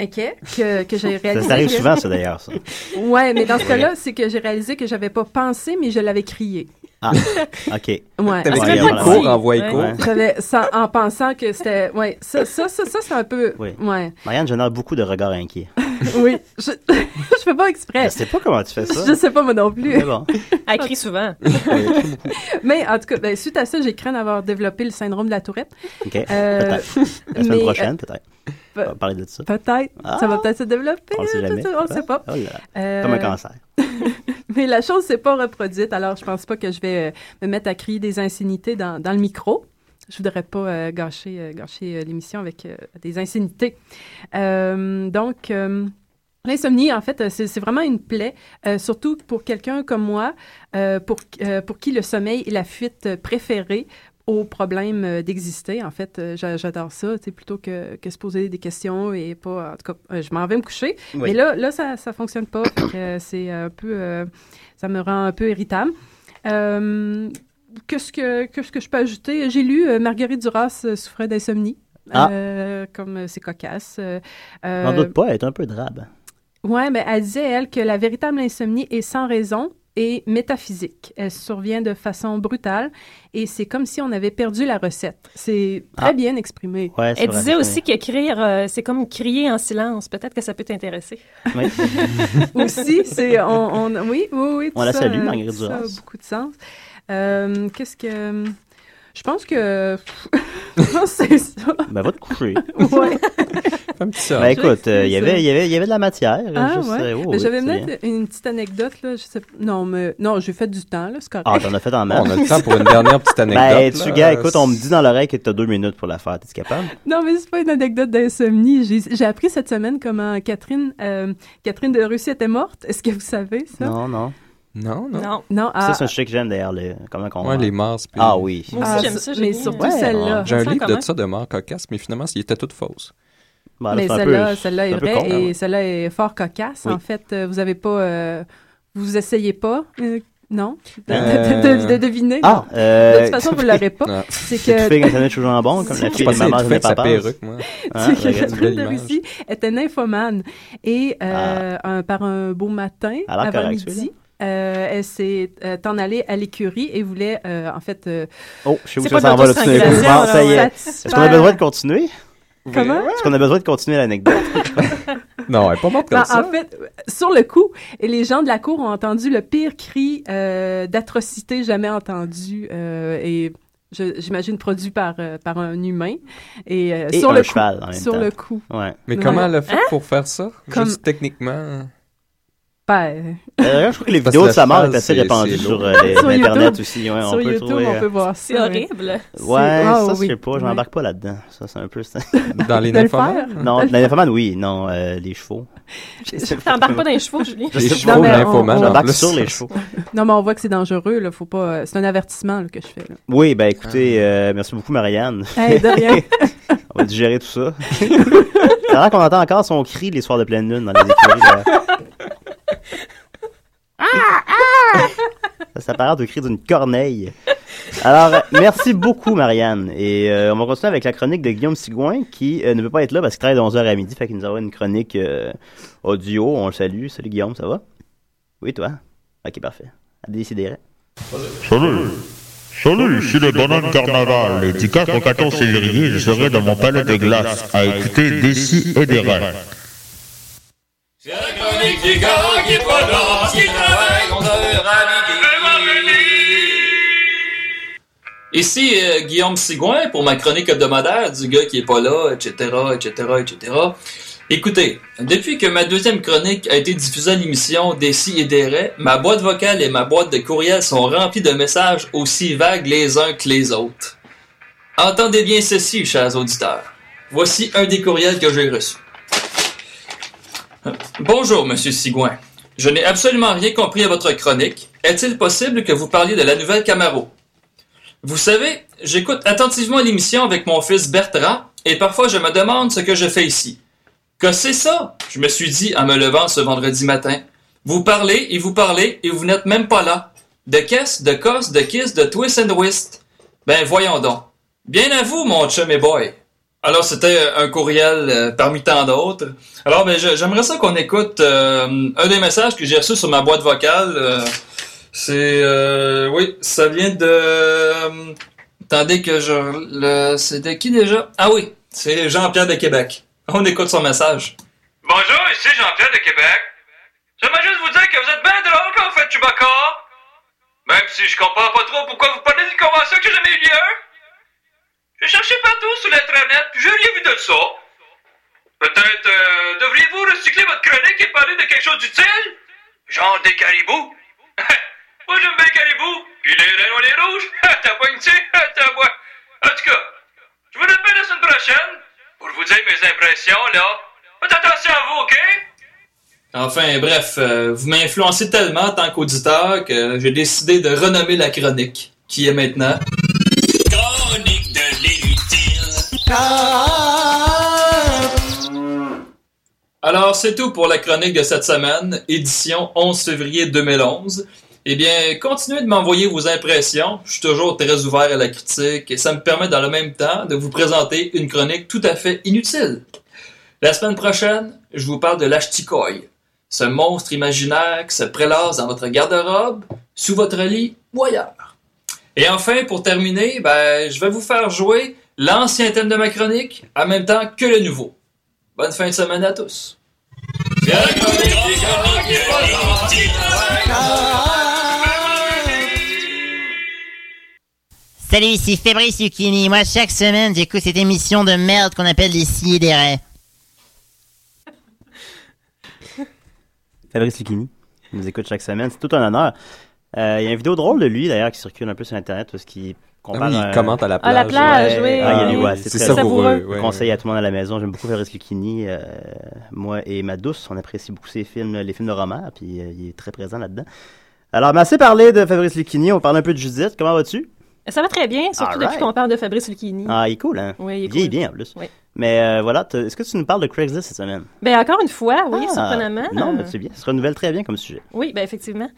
inquiet, que, que j'ai réalisé. ça arrive que- souvent, ça, d'ailleurs, ça. <laughs> Ouais, mais dans ce cas-là, c'est que j'ai réalisé que j'avais pas pensé, mais je l'avais crié. Ah, <laughs> OK. Ouais. T'avais Ouais, cours, envoie Ouais. cours. J'avais ça en pensant que c'était ouais ça ça ça, ça, c'est un peu Oui. ouais Marianne génère beaucoup de regards inquiets. <laughs> oui je je fais pas exprès Je sais pas comment tu fais ça. je sais pas moi non plus Mais bon. Elle crie souvent. mais en tout cas ben, suite à ça j'ai craint d'avoir développé le syndrome de la tourette OK. Euh, peut-être. La semaine mais, prochaine, peut-être. On va parler de ça. peut-être Ah. ça va peut-être se développer On le sait jamais. on le sait pas Oh là là. Euh, Comme un cancer. <laughs> mais la chose s'est pas reproduite alors je pense pas que je vais euh, me mettre à crier des insignités dans, dans le micro je voudrais pas euh, gâcher, euh, gâcher euh, l'émission avec euh, des insignités. Euh, donc, euh, L'insomnie, en fait, euh, c'est vraiment une plaie, euh, surtout pour quelqu'un comme moi, euh, pour, euh, pour qui le sommeil est la fuite euh, préférée au problème euh, d'exister. En fait, euh, j'a- j'adore ça, plutôt que, que se poser des questions et pas... En tout cas, euh, je m'en vais me coucher. Oui. Mais là, là ça ça fonctionne pas. C'est un peu... euh, ça me rend un peu irritable. Euh, Qu'est-ce que, qu'est-ce que je peux ajouter? J'ai lu euh, Marguerite Duras souffrait d'insomnie. Ah. Comme c'est cocasse. N'en doute pas, elle est un peu drabe. Ouais, mais elle disait, elle, que la véritable insomnie est sans raison et métaphysique. Elle survient de façon brutale et c'est comme si on avait perdu la recette. C'est très Ah. bien exprimé. Ouais, Elle disait aussi qu'écrire, euh, c'est comme crier en silence. Peut-être que ça peut t'intéresser. Oui. <laughs> Aussi, c'est... On, on- oui, oui, oui. On tout la ça, salue, Marguerite tout ça a beaucoup de sens. Euh, Qu'est-ce que... Je pense que... je pense que c'est ça. Ben, va te coucher. <laughs> Ouais. Fais un petit sort. Ben, écoute, euh, il y avait, ça. il y avait, il y avait de la matière. Ah, juste, ouais. euh, oh, Mais oui, J'avais peut-être une petite anecdote, là. Je sais... Non, mais... Non, j'ai fait du temps, là. C'est correct. Ah, t'en as fait en masse. On a le <laughs> temps pour une dernière petite anecdote. Ben, tu gars, écoute, on me dit dans l'oreille que t'as deux minutes pour la faire. T'es capable? Non, mais c'est pas une anecdote d'insomnie. J'ai j'ai appris cette semaine comment Catherine, euh, Catherine de Russie était morte. Est-ce que vous savez ça? Non, non. Non, non. Non. Non, ah, Ça, c'est un chic que j'aime d'ailleurs. le- Comment qu'on. Ouais, les Mars. puis- Ah oui. Moi aussi, ah, j'aime ça. Mais surtout celle-là. J'ai un livre comment? de ça de mort cocasse, mais finalement, il était toutes fausses. Ben, là, mais celle-là, peu- celle-là est peu vraie con, hein, et ouais. celle-là est fort cocasse. Oui. En fait, euh, vous avez pas, euh, vous essayez pas, euh, non, de, Euh, de- de- de deviner? Ah, non. euh. de toute façon, vous <laughs> l'aurez pas. Ah. C'est que tu fais quand t'en as toujours un bon, comme <laughs> la Je fille de maman de papa. perruque, moi. C'est que de. Russie était nymphomane et euh, un- par un beau matin, avant midi. Euh, elle s'est euh, en allée à l'écurie et voulait, euh, en fait, euh, Oh, je sais où ça s'en de va là, tout ça y est. Est-ce qu'on a besoin de continuer? Comment? Est-ce qu'on a besoin de continuer l'anecdote? <laughs> Non, elle est pas morte comme Ben, ça. en fait, sur le coup, et les gens de la cour ont entendu le pire cri euh, d'atrocité jamais entendu euh, et j'imagine produit par euh, par un humain et, euh, Et sur un le cheval, coup, en même sur temps. le coup. Ouais. Mais Ouais. comment elle a fait Hein? pour faire ça? Comme- Juste techniquement. Ben, Euh, je crois que les <laughs> vidéos de sa mort est assez répandues sur euh, les- Sur Internet YouTube. aussi. Ouais, on sur peut YouTube, trouver, on euh, peut voir C'est horrible. Ouais, ça, ah, je oui. sais pas, je Ouais. m'embarque pas là-dedans. Ça, c'est un peu... <laughs> Dans les nymphomanes? non, la nymphoman, oui, non, euh, les chevaux. <laughs> T'embarques pas dans les chevaux, Julie. Les chevaux nymphomanes. en J'embarque sur les chevaux. Non, mais on voit que c'est dangereux là, faut pas c'est un avertissement là, que je fais là. Oui, ben écoutez, euh, merci beaucoup, Marianne. Hey, de rien. On va digérer tout ça. C'est vrai qu'on entend encore son cri les soirs de pleine lune dans les écuries. Ça s'apparente au cri d'une corneille. Alors, merci beaucoup, Marianne. Et euh, on va continuer avec la chronique de Guillaume Sigouin, qui euh, ne peut pas être là parce qu'il travaille de 11h à midi. Fait qu'il nous aura une chronique euh, audio. On le salue. Salut, Guillaume, ça va? Oui, toi? Ok, parfait. À décider. Salut Salut, ici le bonhomme carnaval. Et du 4 au 14 février, je serai dans mon palais de glace à écouter si et des. C'est la chronique chronique du gars qui est pas là, qui travaille 11 heures à midi. Ici euh, Guillaume Sigouin pour ma chronique hebdomadaire du gars qui est pas là, etc., etc., etc. Écoutez, depuis que ma deuxième chronique a été diffusée à l'émission Des si et des raies, ma boîte vocale et ma boîte de courriel sont remplies de messages aussi vagues les uns que les autres. Entendez bien ceci, chers auditeurs. Voici un des courriels que j'ai reçus. Bonjour, Monsieur Sigouin. Je n'ai absolument rien compris à votre chronique. Est-il possible que vous parliez de la nouvelle Camaro? Vous savez, j'écoute attentivement l'émission avec mon fils Bertrand et parfois je me demande ce que je fais ici. Que c'est ça? Je me suis dit en me levant ce vendredi matin. Vous parlez et vous parlez et vous n'êtes même pas là. De caisse, de cosse, de kiss, de twist and twist. Ben voyons donc. Bien à vous, mon chum boy. Alors c'était un courriel euh, parmi tant d'autres. Alors ben j'aimerais ça qu'on écoute euh, un des messages que j'ai reçus sur ma boîte vocale. euh, c'est euh, oui, ça vient de. euh, attendez que je le. C'est de qui déjà? Ah oui, c'est Jean-Pierre de Québec. On écoute son message. Bonjour, ici Jean-Pierre de Québec. J'aimerais juste vous dire que vous êtes bien drôle quand vous faites Chewbacca. Même si je comprends pas trop pourquoi vous parlez d'une convention qui n'a jamais eu lieu. J'ai cherché partout sur l'intranet, puis j'ai rien vu de ça. Peut-être euh, devriez-vous recycler votre chronique et parler de quelque chose d'utile? Genre des caribous? <laughs> Moi j'aime bien les caribous, puis les reines les rouges. <laughs> T'as pas une <laughs> T'as. En tout cas, je vous rappelle la semaine prochaine pour vous dire mes impressions, là. Faites attention à vous, OK? Enfin, bref, euh, vous m'influencez tellement en tant qu'auditeur que j'ai décidé de renommer la chronique, qui est maintenant. Alors, c'est tout pour la chronique de cette semaine, édition 11 février 2011. Eh bien, continuez de m'envoyer vos impressions. Je suis toujours très ouvert à la critique et ça me permet dans le même temps de vous présenter une chronique tout à fait inutile. La semaine prochaine, je vous parle de l'Ashtikoi, ce monstre imaginaire qui se prélasse dans votre garde-robe, sous votre lit ou ailleurs. Et enfin, pour terminer, ben, je vais vous faire jouer l'ancien thème de ma chronique en même temps que le nouveau. Bonne fin de semaine à tous. Salut, ici Fabrice Lucchini. Moi, chaque semaine, j'écoute cette émission de merde qu'on appelle les scies et des raies. <laughs> Fabrice Lucchini, il nous écoute chaque semaine. C'est tout un honneur. Euh, Il y a une vidéo drôle de lui, d'ailleurs, qui circule un peu sur Internet, parce qu'il compare... Ah oui, il un- commente à la À la plage, oui. Ah, il y a oui. lui, ouais, c'est C'est très savoureux, ouais. conseille à tout le monde à la maison. J'aime beaucoup Fabrice Lucchini. euh, moi et ma douce, on apprécie beaucoup ses films, les films de romans, puis euh, il est très présent là-dedans. Alors, mais assez parlé de Fabrice Lucchini, on parle un peu de Judith. Comment vas-tu? Ça va très bien, surtout depuis qu'on parle de Fabrice Lucchini. Ah, il est cool, hein? Oui, il est cool. bien, en plus. Oui. Mais euh, voilà, est-ce que tu nous parles de Craigslist cette semaine? Ben encore une fois, oui, Ah, surprenamment. Non, mais c'est bien. Ça se renouvelle très bien comme sujet. Oui, ben effectivement.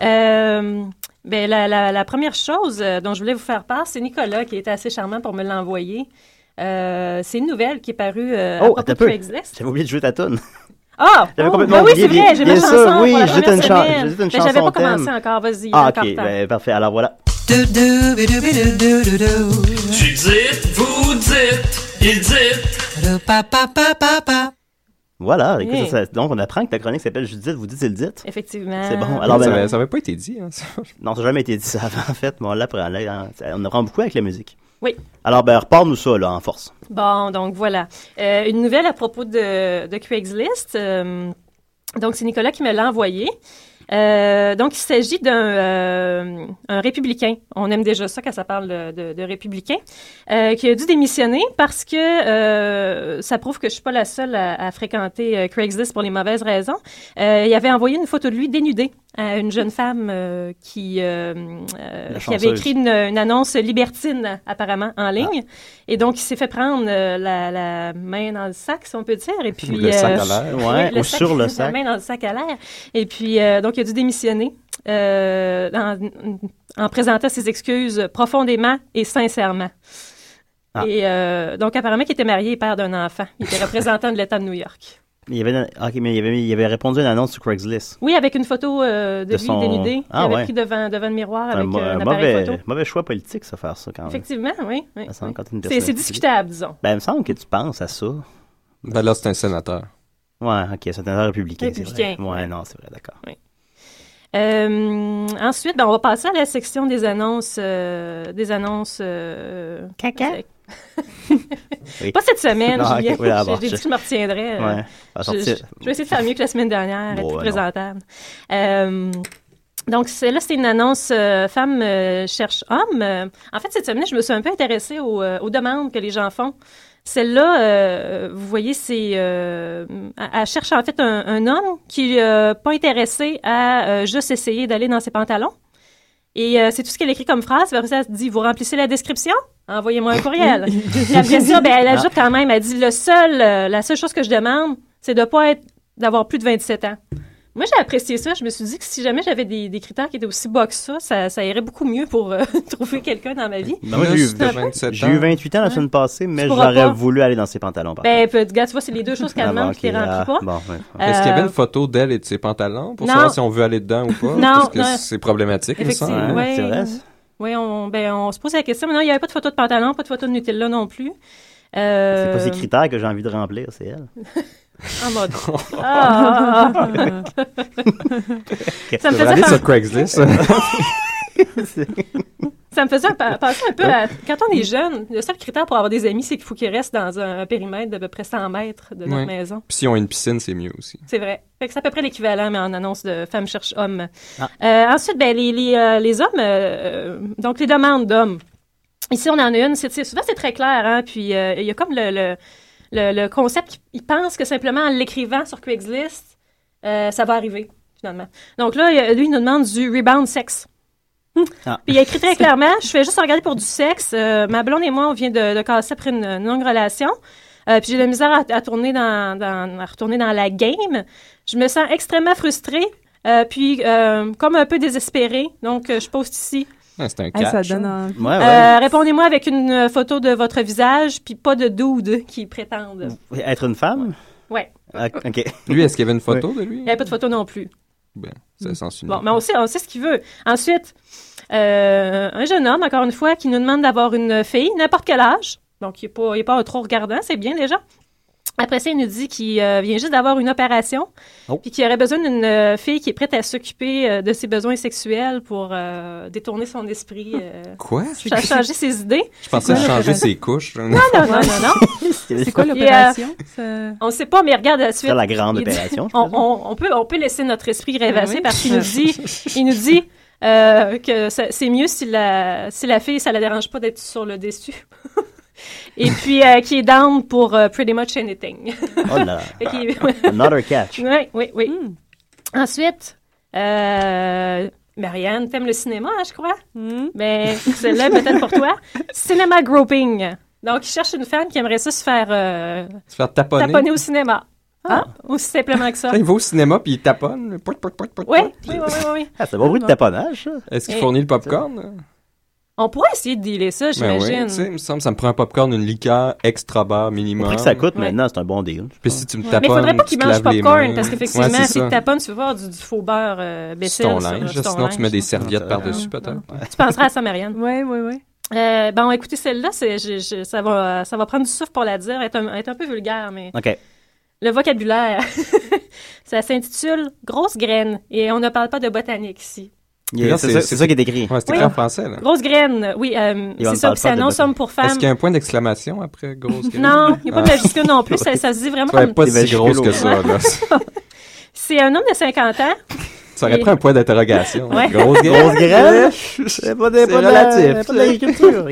Euh, ben la, la, la première chose euh, dont je voulais vous faire part, c'est Nicolas qui était assez charmant pour me l'envoyer. Euh, c'est une nouvelle qui est parue à Oh, propos de. Craigslist. J'avais oublié de jouer ta toune. Ah! <laughs> J'avais oh, complètement ben oui, oublié, c'est vrai, j'ai ma chanson oui, première une chan- une Ben, j'avais chanson pas commencé encore, vas-y, Ah, ok, ben, parfait. Alors voilà. Judith, vous dites, il dit. Voilà, écoute, Oui. ça- ça- donc on apprend que ta chronique s'appelle Judith, vous dites, il dit. Effectivement. C'est bon. Alors, ben, avait, ça avait pas été dit. Hein, ça. <laughs> non, ça n'a jamais été dit ça avant, en fait, mais on l'apprend. hein. On apprend beaucoup avec la musique. Oui. Alors, ben, repars-nous ça, là, en force. Bon, donc voilà. Euh, une nouvelle à propos de, de Craigslist. Euh, donc, c'est Nicolas qui me l'a envoyé. Euh, donc, il s'agit d'un euh, un républicain. On aime déjà ça quand ça parle de, républicain, euh, qui a dû démissionner parce que ça prouve que je suis pas la seule à, à fréquenter Craigslist pour les mauvaises raisons. Il avait envoyé une photo de lui dénudé à une jeune femme qui, La qui avait écrit une, une annonce libertine apparemment en ligne. Et donc, il s'est fait prendre la, la main dans le sac, si on peut dire. Et puis, Le sac à l'air. <laughs> Ouais, ou sur le <laughs> La sac. main dans le sac à l'air. Et puis, donc, il a dû démissionner euh, en, en présentant ses excuses profondément et sincèrement. Ah. Et euh, donc, apparemment qu'il était marié et père d'un enfant. Il était représentant de l'État de New York. Il avait, une- ok, mais il avait, il avait répondu à une annonce sur Craigslist. Oui, avec une photo euh, de, De lui son- dénudé, qu'il Ah, avait ouais. pris devant, devant le miroir Un, avec euh, un un appareil mauvais, photo. mauvais choix politique, ça, faire ça, quand même. Effectivement, oui. oui, oui. C'est discutable, disons. Ben, il me semble que tu penses à ça. Ben là, c'est un sénateur. Ouais, ok, c'est un républicain. c'est Républicain, vrai. Ouais, non, c'est vrai, d'accord. Euh, ensuite, ben, on va passer à la section des annonces. euh, des annonces. euh, Caca? <laughs> Oui. Pas cette semaine, Non, Julien. oui, bon, <laughs> J'ai dit je- que je me retiendrais. euh, Ouais, je, je- je vais essayer de faire mieux que la semaine dernière, être Bon, plus ouais, non. présentable. Donc, celle-là, c'est une annonce euh, Femmes euh, cherche homme. Euh, en fait, cette semaine, je me suis un peu intéressée aux, euh, aux demandes que les gens font. Celle-là, euh, vous voyez, c'est... Euh, elle cherche en fait un, homme qui n'est pas intéressé à euh, juste essayer d'aller dans ses pantalons. Et euh, c'est tout ce qu'elle écrit comme phrase. Après ça, elle dit, vous remplissez la description? Envoyez-moi un courriel. Puis après ben, elle ajoute quand même, elle dit, euh, la seule chose que je demande, c'est de pas être, d'avoir plus de 27 ans. Moi, j'ai apprécié ça. Je me suis dit que si jamais j'avais des, des critères qui étaient aussi bas que ça, ça, ça irait beaucoup mieux pour euh, <laughs> trouver quelqu'un dans ma vie. Ben, moi, j'ai eu, de 27 j'ai eu ans. 28 ans la semaine passée, mais j'aurais voulu aller dans ses pantalons. Par Ben, regarde, tu vois, c'est les deux choses qu'elle Ah, bon, demande qui ne remplit ah, pas. bon, ouais. Est-ce qu'il y avait Euh, une photo d'elle et de ses pantalons pour non. savoir si on veut aller dedans ou pas? Non, Parce que c'est problématique, il me semble. Effectivement, Ouais, c'est vrai. Oui, on, ben, on se pose la question. Mais non, il n'y avait pas de photo de pantalon, pas de photo de Nutella non plus. Euh, C'est pas ces critères que j'ai envie de remplir, c'est elle. <laughs> En mode. Ah, <laughs> ah, ah. ça me faisait sur Craigslist. Ça <laughs> me faisait penser un peu à. Quand on est jeune, le seul critère pour avoir des amis, c'est qu'il faut qu'ils restent dans un, périmètre d'à peu près 100 mètres de notre Ouais. maison. Puis si on a une piscine, c'est mieux aussi. C'est vrai. Fait que c'est à peu près l'équivalent, mais en annonce de femmes cherchent hommes. Ah. Euh, ensuite, ben, les, les, euh, les hommes, euh, donc les demandes d'hommes. Ici, on en a une. C'est, c'est- souvent, c'est très clair. Hein? Puis, euh, il y a comme le, le, le, le concept. Ils pensent que simplement en l'écrivant sur Craigslist, euh, ça va arriver, finalement. Donc là, lui, il nous demande du rebound sexe. Ah. Puis il a écrit très clairement, je fais juste regarder pour du sexe. Euh, ma blonde et moi, on vient de, de casser après une, une longue relation. Euh, puis j'ai de la misère à, à tourner dans, dans- à retourner dans la game. Je me sens extrêmement frustrée, euh, puis comme un peu désespérée. Donc, je poste ici. Ah, c'est un Hey, ça catch. donne envie. Ouais, ouais. Euh, Répondez-moi avec une euh, photo de votre visage, puis pas de dude qui prétendent. Être une femme? Ouais. Ah, ok. Lui, est-ce qu'il y avait une photo de lui? Il n'y avait pas de photo non plus. Ben, c'est sens Bon, mais on sait, on sait ce qu'il veut. Ensuite, euh, un jeune homme, encore une fois, qui nous demande d'avoir une fille, n'importe quel âge. Donc, il n'est pas, il est pas trop regardant, c'est bien déjà. Après ça, il nous dit qu'il euh, vient juste d'avoir une opération, Oh. puis qu'il aurait besoin d'une euh, fille qui est prête à s'occuper euh, de ses besoins sexuels pour euh, détourner son esprit, euh, <laughs> Quoi? cha- changer ses idées. Je pensais changer ses couches. Non, non, non, non, non. <laughs> C'est quoi euh, l'opération? On ne sait pas, mais regarde la suite. C'est la grande dit- opération, je on, présume. on- on peut, on peut laisser notre esprit rêvasser Ah oui. parce qu'il nous dit, <laughs> il nous dit euh, que c'est mieux si la, si la fille, ça la dérange pas d'être sur le dessus. Et puis, euh, qui est down pour euh, pretty much anything. Oh là. <laughs> <laughs> Another catch. Oui, oui, oui. Ensuite, euh, Marianne, t'aimes le cinéma, hein, je crois? Ben, celle-là, peut-être pour toi. Cinéma groping. Donc, il cherche une femme qui aimerait ça se faire euh, Se faire taponner. taponner au cinéma. Hein? Aussi simplement que ça. Il va au cinéma puis il taponne. Oui, oui, oui, oui, oui. Ah, c'est bon bruit de taponnage, ça. Est-ce qu'il fournit le popcorn? On pourrait essayer de dealer ça, Ben oui, j'imagine. tu sais, il me semble que ça me prend un popcorn, une liqueur extra bas Au minimum. prix que ça coûte, Ouais. maintenant, c'est un bon deal. Puis si tu me mais il faudrait pas qu'il mange popcorn, parce qu'effectivement, Ouais, si tu taponnes, tu vas avoir du, du faux beurre euh, Sur baisselle ton linge, sur ton sinon tu mets des serviettes par-dessus peut-être. Tu penseras à ça, Marianne? Oui, oui, oui. Euh, bon, écoutez, celle-là, c'est, je- je- ça, va, ça va prendre du souffle pour la dire, être un, être un peu vulgaire, mais OK. le vocabulaire, <laughs> ça s'intitule « Grosse graine » et on ne parle pas de botanique ici. C'est ça, qui est écrit. Ouais, c'est Oui. écrit en français, là. Grosse graine, oui, euh, c'est ça, puis ça botanique. homme pour femme. Est-ce qu'il y a un point d'exclamation après grosse graine? Non, il n'y a pas de Ah. majuscule non plus, <laughs> ça, ça se dit vraiment Ça comme... pas si Des grosse que ça. <laughs> C'est un homme de 50 ans. Ça aurait pris un point d'interrogation. Ouais. Grosse <laughs> graine. Grosse graine? C'est pas des C'est relatif, Pas de l'agriculture.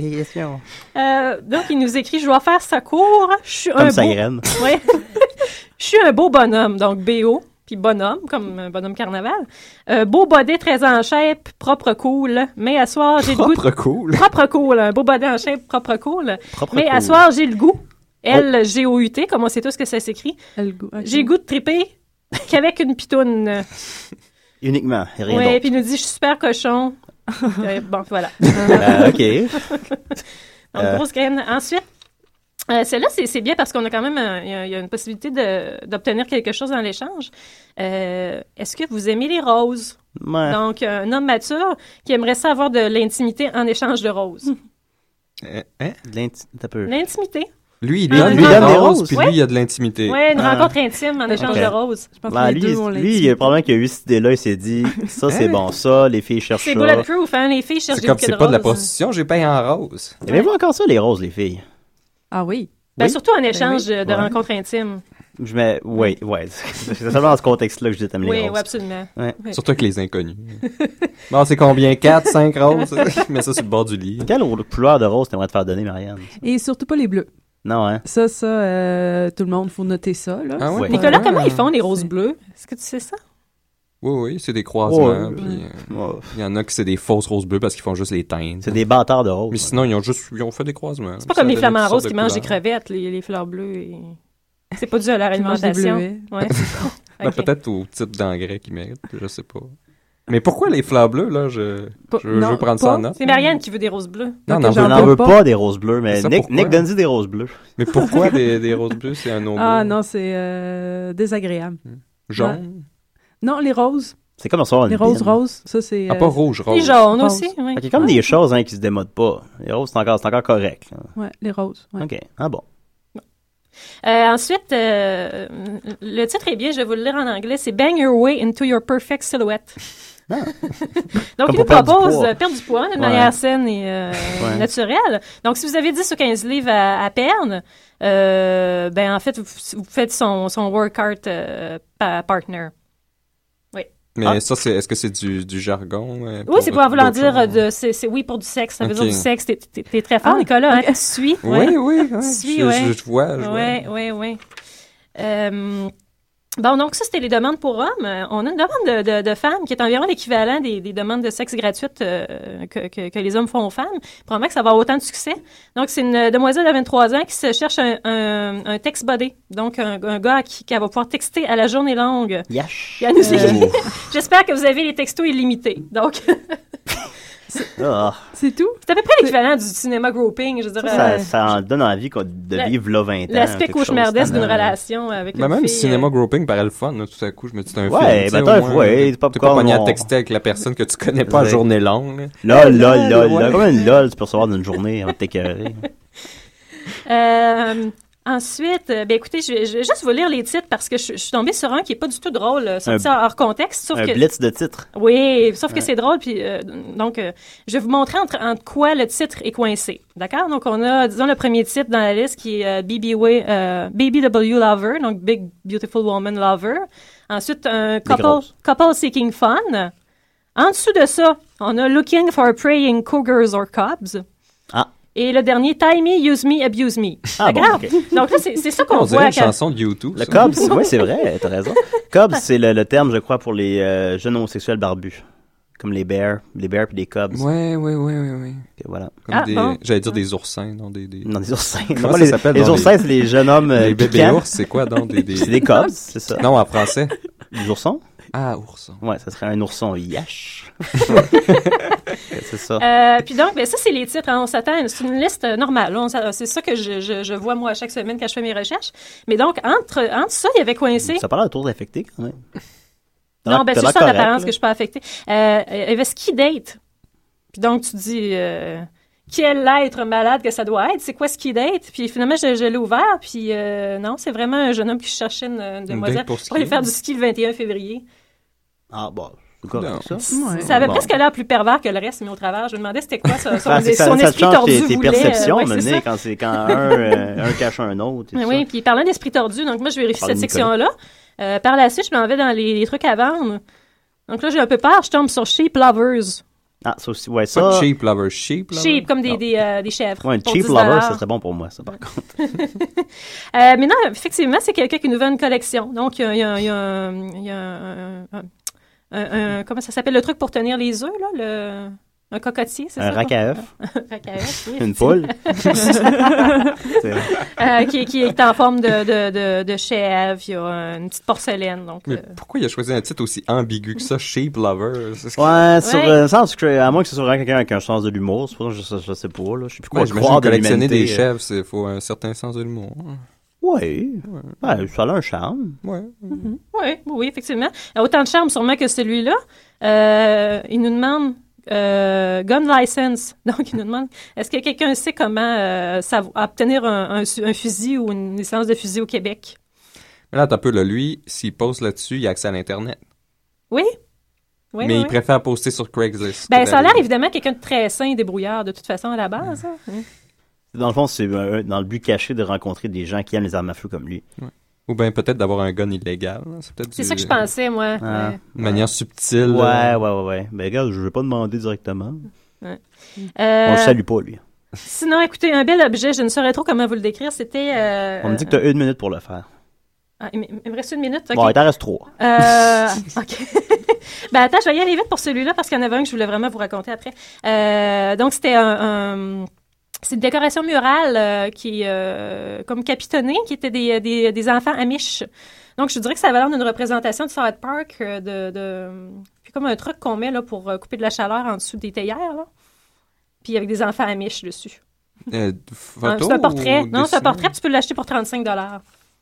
Euh, donc, il nous écrit « Je dois faire ça court, je suis un Comme sa graine. Ouais. Je suis un beau bonhomme, donc BO, puis bonhomme, comme un bonhomme carnaval. Euh, beau body très en shape, propre cool. Mais à soir, j'ai le goût... Propre cool. Propre cool, un beau body en shape, propre cool. Propre mais à cool. soir, j'ai le goût. L-G-O-U-T, comme on sait tous que ça s'écrit. J'ai le goût de triper qu'avec une pitoune. <laughs> Uniquement, et rien d'autre. puis il nous dit, je suis super cochon. <laughs> Euh, bon, voilà. Euh, OK. <laughs> Donc, Euh. grosse graine. Ensuite, euh, celle-là, c'est c'est bien parce qu'on a quand même un- il y a, il y a une possibilité de- d'obtenir quelque chose dans l'échange. Euh, Est-ce que vous aimez les roses? Ouais. Donc, un homme mature qui aimerait ça avoir de l'intimité en échange de roses. Hein? hein? De l'inti- t'as peu. L'intimité. Lui, il Ah, donne lui donne des roses, roses. puis Ouais. lui, il y a de l'intimité. Ouais, une Ah. rencontre intime en échange de roses. Ben, lui, lui, il y a probablement qu'il a eu cette idée-là, il s'est dit, <laughs> ça c'est Hein? bon, ça, les filles cherchent C'est ça. bulletproof, hein, les filles cherchent C'est des comme bouquets c'est de pas de la roses. prostitution, j'ai payé en rose. Aimez-vous encore ça, les roses, les filles? Ah oui. Ben, Oui. surtout en échange oui. de Ouais. rencontres intimes. Je mets, oui, ouais. C'est seulement dans ce contexte-là que je dis t'aimes les Oui, roses. oui, absolument. Ouais. Oui. Surtout avec les inconnus. <laughs> bon, c'est combien? 4, 5 roses? <laughs> Mets ça sur le bord du lit. Quelle couleur de rose t'aimerais te faire donner, Marianne? Et surtout pas les bleus. Non, hein? Ça, ça, euh, tout le monde, faut noter ça. Là. Ah ouais? Nicolas, comment ils font les roses bleues? Est-ce que tu sais ça? Oui, oui, c'est des croisements. Ouais. puis, euh, Ouais. Il y en a qui c'est des fausses roses bleues parce qu'ils font juste les teintes. C'est des bâtards de roses. Mais sinon, ils ont juste ils ont fait des croisements. C'est pas comme les flamants roses qui mangent des crevettes, les, les fleurs bleues. Et... C'est pas dû à leur alimentation. Ouais. <laughs> <laughs> Ben. Peut-être au type d'engrais qu'ils méritent, je sais pas. Mais pourquoi les fleurs bleues, là? Je, je, je non, veux prendre ça en note. C'est Marianne qui veut des roses bleues. Non, non, On n'en veux pas. pas des roses bleues, mais ça, Nick, pourquoi? Nick donne-y des roses bleues. Mais pourquoi des, des roses bleues, c'est un <laughs> nom Ah bleu? non, c'est euh, désagréable. Jaune? Non, les roses. C'est comme une Les roses roses, ça c'est... Ah, euh, pas rouge, Les rose. jaunes Rose. aussi, oui. Qu'il y a comme des choses hein, qui se démodent pas. Les roses, c'est encore, c'est encore correct. là. Ouais, les roses. ouais. OK. Ah bon. Euh, ensuite, euh, le titre est bien, je vais vous le lire en anglais, c'est Bang Your Way into Your Perfect Silhouette. <laughs> Donc, Comme il nous perdre du propose poids. euh, perdre du poids Ouais. manière saine et euh, Ouais. naturelle. Donc, si vous avez 10 ou 15 livres à, à perdre, euh, ben en fait, vous, vous faites son, son workout euh, pa- partner. Oui. Mais Ah. ça, c'est, est-ce que c'est du, du jargon? euh, Oui, c'est pour d'autres vouloir dire, euh, de, c'est, c'est- oui, pour du sexe. Ça veut Ok. dire du sexe. T'es, t'es- t'es très fort, Ah, Nicolas. Hein? Tu suis? Oui, ouais. oui, oui. Suis, je, ouais. je, je vois, je vois. Oui, oui, oui. Euh, bon, donc ça, c'était les demandes pour hommes. Euh, On a une demande de, de, de femmes qui est environ l'équivalent des, des demandes de sexe gratuites euh, que, que, que les hommes font aux femmes. Probablement que ça va avoir autant de succès. Donc, c'est une demoiselle de 23 ans qui se cherche un, un, un text buddy. Donc, un, un gars qui, va pouvoir texter à la journée longue. Dit- Euh. <laughs> J'espère que vous avez les textos illimités. Donc, <laughs> C'est tout? c'est à peu près l'équivalent du cinéma grouping. Je veux dire, ça, ça en donne envie qu'on- de La- vivre là 20 ans. l'aspect cauchemardesque d'une relation avec Mais une même fille. cinéma euh, grouping paraît le fun, là, tout à coup. Je me dis, c'est un Ouais, film. tu sais, ben, t'as- ouais, pas t'es pas pogné à texter avec la personne que tu connais pas à Ouais. journée longue. Lol, lol, lol, Ouais. lol. Comme une lol, tu peux recevoir d'une journée de t'écœurer. Euh, ensuite, euh, ben écoutez, je vais, je vais juste vous lire les titres parce que je, je suis tombée sur un qui est pas du tout drôle, euh, sorti Un- hors contexte. Sauf Un que, blitz de titres. Oui, sauf que c'est drôle. Puis euh, donc, euh, je vais vous montrer entre, entre quoi le titre est coincé. D'accord? Donc, on a, disons, le premier titre dans la liste qui est euh, BBW, BBW Lover, donc Big Beautiful Woman Lover. Ensuite, un couple, couple Seeking Fun. En dessous de ça, on a Looking for Praying Cougars or Cubs. Et le dernier, Tie Me, Use Me, Abuse Me. Ah bon, ok. Donc là, c'est c'est ça qu'on voit. une quand- chanson de YouTube. Le. Cubs, <laughs> oui, c'est vrai, t'as raison. Cubs, c'est le, le terme, je crois, pour les euh, jeunes homosexuels barbus. Comme les bears, les bears puis les cubs. Ouais, ouais, ouais, ouais, voilà. Comme Ah, des, bon. j'allais dire des oursins, non, des, des... Non, des oursins. Comment Moi, ça les, s'appelle les oursins, c'est les jeunes hommes euh, les bébés ours, c'est quoi, donc, des, <laughs> des... C'est des cubs, c'est ça. Non, en français. Des oursons? Ah, ourson. Ouais, ça serait un ourson yash. c'est ça. Euh, puis donc, ben, ça, c'est les titres. hein. on s'attend, c'est une liste normale. c'est ça que je, je, je vois, moi, à chaque semaine quand je fais mes recherches. Mais donc, entre, entre ça, il y avait coincé. Ça parle de tours affectés, quand même. Non, l'air- ben, c'est ça correct, l'apparence là. que je suis pas affectée. Euh, il y avait ski date. Puis donc, tu dis, euh, quel être malade que ça doit être? C'est quoi ski date? Puis finalement, je, je l'ai ouvert. Puis euh, non, c'est vraiment un jeune homme qui cherchait une, une demoiselle pour pour aller faire du ski le 21 février. Ah, bon, correct, ça? Ouais. Ça avait Bon. presque l'air plus pervers que le reste, mais au travers, je me demandais c'était quoi ça, son, Ah, que ça, son ça esprit change tordu tes, tes voulait. euh, perceptions, ouais, à un moment c'est donné, ça. quand c'est quand un, euh, un <laughs> cache un autre. et Oui, puis parlant d'esprit tordu, donc moi je vérifie Parle cette section-là. Euh, par la suite, je m'en vais dans les, les trucs à vendre. Donc là, j'ai un peu peur, je tombe sur Sheep Lovers. Ah, ça aussi, ouais, Pas ça. cheap lover, sheep lover. Sheep, comme des, des, euh, des chèvres. Ouais, cheap 10 lover, ça serait bon pour moi, ça, par contre. <laughs> Euh, mais non, effectivement, c'est quelqu'un qui nous vend une collection. Donc, il y a, il y a- il y a un- il y a un, un- un- un- Comment ça s'appelle? Le truc pour tenir les œufs, là? Le, un cocotier, c'est ça? Un rack à œufs. Un rack à œufs, oui, Une poule. <laughs> C'est vrai. Euh, qui, qui est en forme de, de, de, de chèvre. Il y a une petite porcelaine. Donc, Mais euh, pourquoi il a choisi un titre aussi ambigu que ça, Sheep Lover? C'est ce que- Ouais, sur, Ouais. euh, sens que, à moins que ce soit vraiment quelqu'un avec un sens de l'humour, c'est pour ça que je, je sais pas, là. Je sais plus quoi Ouais, croire de collectionner des chèvres, c'est faut un certain sens de l'humour. Ouais. Ouais, ça a un charme. Ouais. oui, oui, effectivement. Autant de charme sûrement que celui-là. Euh, il nous demande euh, gun license. <laughs> Donc, il nous demande est-ce que quelqu'un sait comment euh, obtenir un, un su- un fusil ou une licence de fusil au Québec? Mais là, t'as un peu, là, lui, s'il poste là-dessus, il a accès à l'Internet. Oui. Oui, mais oui, il oui. préfère poster sur Craigslist. Ben, ça a l'air évidemment quelqu'un de très sain et débrouillard de toute façon à la base. hein. Dans le fond, c'est euh, dans le but caché de rencontrer des gens qui aiment les armes à feu comme lui. Ou bien peut-être d'avoir un gun illégal. là. C'est du- ça que je pensais, moi. Ah. Ouais. De manière subtile. Ouais, là. ouais, ouais, ouais. Ben, regarde, je vais pas demander directement. Ouais. On Euh, le salue pas, lui. Sinon, écoutez, un bel objet, je ne saurais trop comment vous le décrire. C'était. euh, On me dit que t'as une minute pour le faire. Ah, il me reste une minute. ok. Bon, il t'en reste trois. Euh, <laughs> OK. <laughs> ben attends, je vais y aller vite pour celui-là parce qu'il y en avait un que je voulais vraiment vous raconter après. Euh, donc, c'était un... un- c'est une décoration murale euh, qui est euh, comme capitonnée, qui était des, des, des enfants amish. Donc, je dirais que ça avait l'air d'une représentation de South Park, euh, de, de... Puis comme un truc qu'on met là, pour couper de la chaleur en dessous des théières. Là. Puis avec des enfants amish dessus. Euh, <laughs> photo c'est un portrait. ou Non, c'est un portrait, tu peux l'acheter pour 35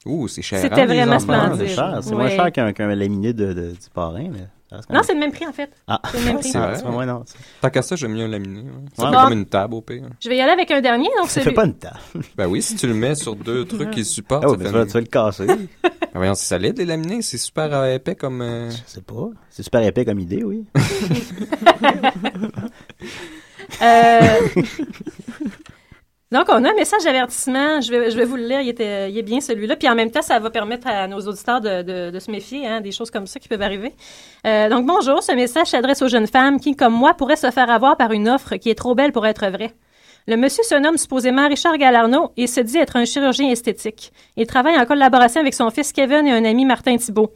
Ouh, c'est cher. C'était hein, vraiment splendide. C'est cher. C'est moins cher qu'un qu'un laminé de, de- du parrain. Mais Non, c'est le même prix, en fait. Ah, C'est le même <laughs> prix. C'est. C'est ouais, non. Tant qu'à ça, j'aime mieux un laminé. ouais. Ça Ouais. fait Bon. comme une table au pire. Je vais y aller avec un dernier. Donc Ça celui- fait pas une table. <laughs> Ben oui, si tu le mets sur deux trucs qui le supportent, Ah ça ouais, tu vas- une- tu vas le casser. Ben <laughs> voyons, c'est solide les laminés, c'est super euh, épais comme. euh, Je sais pas. C'est super épais comme idée, oui. Euh, Donc, on a un message d'avertissement. Je vais, je vais vous le lire. Il, était, il est bien celui-là. Puis en même temps, ça va permettre à nos auditeurs de, de- se méfier hein, des choses comme ça qui peuvent arriver. Euh, donc, bonjour. Ce message s'adresse aux jeunes femmes qui, comme moi, pourraient se faire avoir par une offre qui est trop belle pour être vraie. Le monsieur se nomme supposément Richard Galarno et se dit être un chirurgien esthétique. Il travaille en collaboration avec son fils Kevin et un ami Martin Thibault.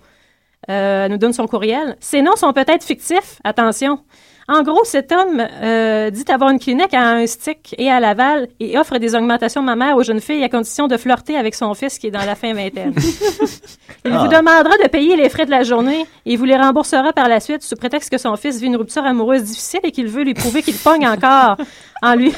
Euh, nous donne son courriel. Ces noms sont peut-être fictifs. Attention. En gros, cet homme euh, dit avoir une clinique à un stick et à Laval et offre des augmentations mammaires aux jeunes filles à condition de flirter avec son fils qui est dans la fin vingtaine. <laughs> Il Ah. vous demandera de payer les frais de la journée et vous les remboursera par la suite sous prétexte que son fils vit une rupture amoureuse difficile et qu'il veut lui prouver qu'il pogne encore <laughs> en lui,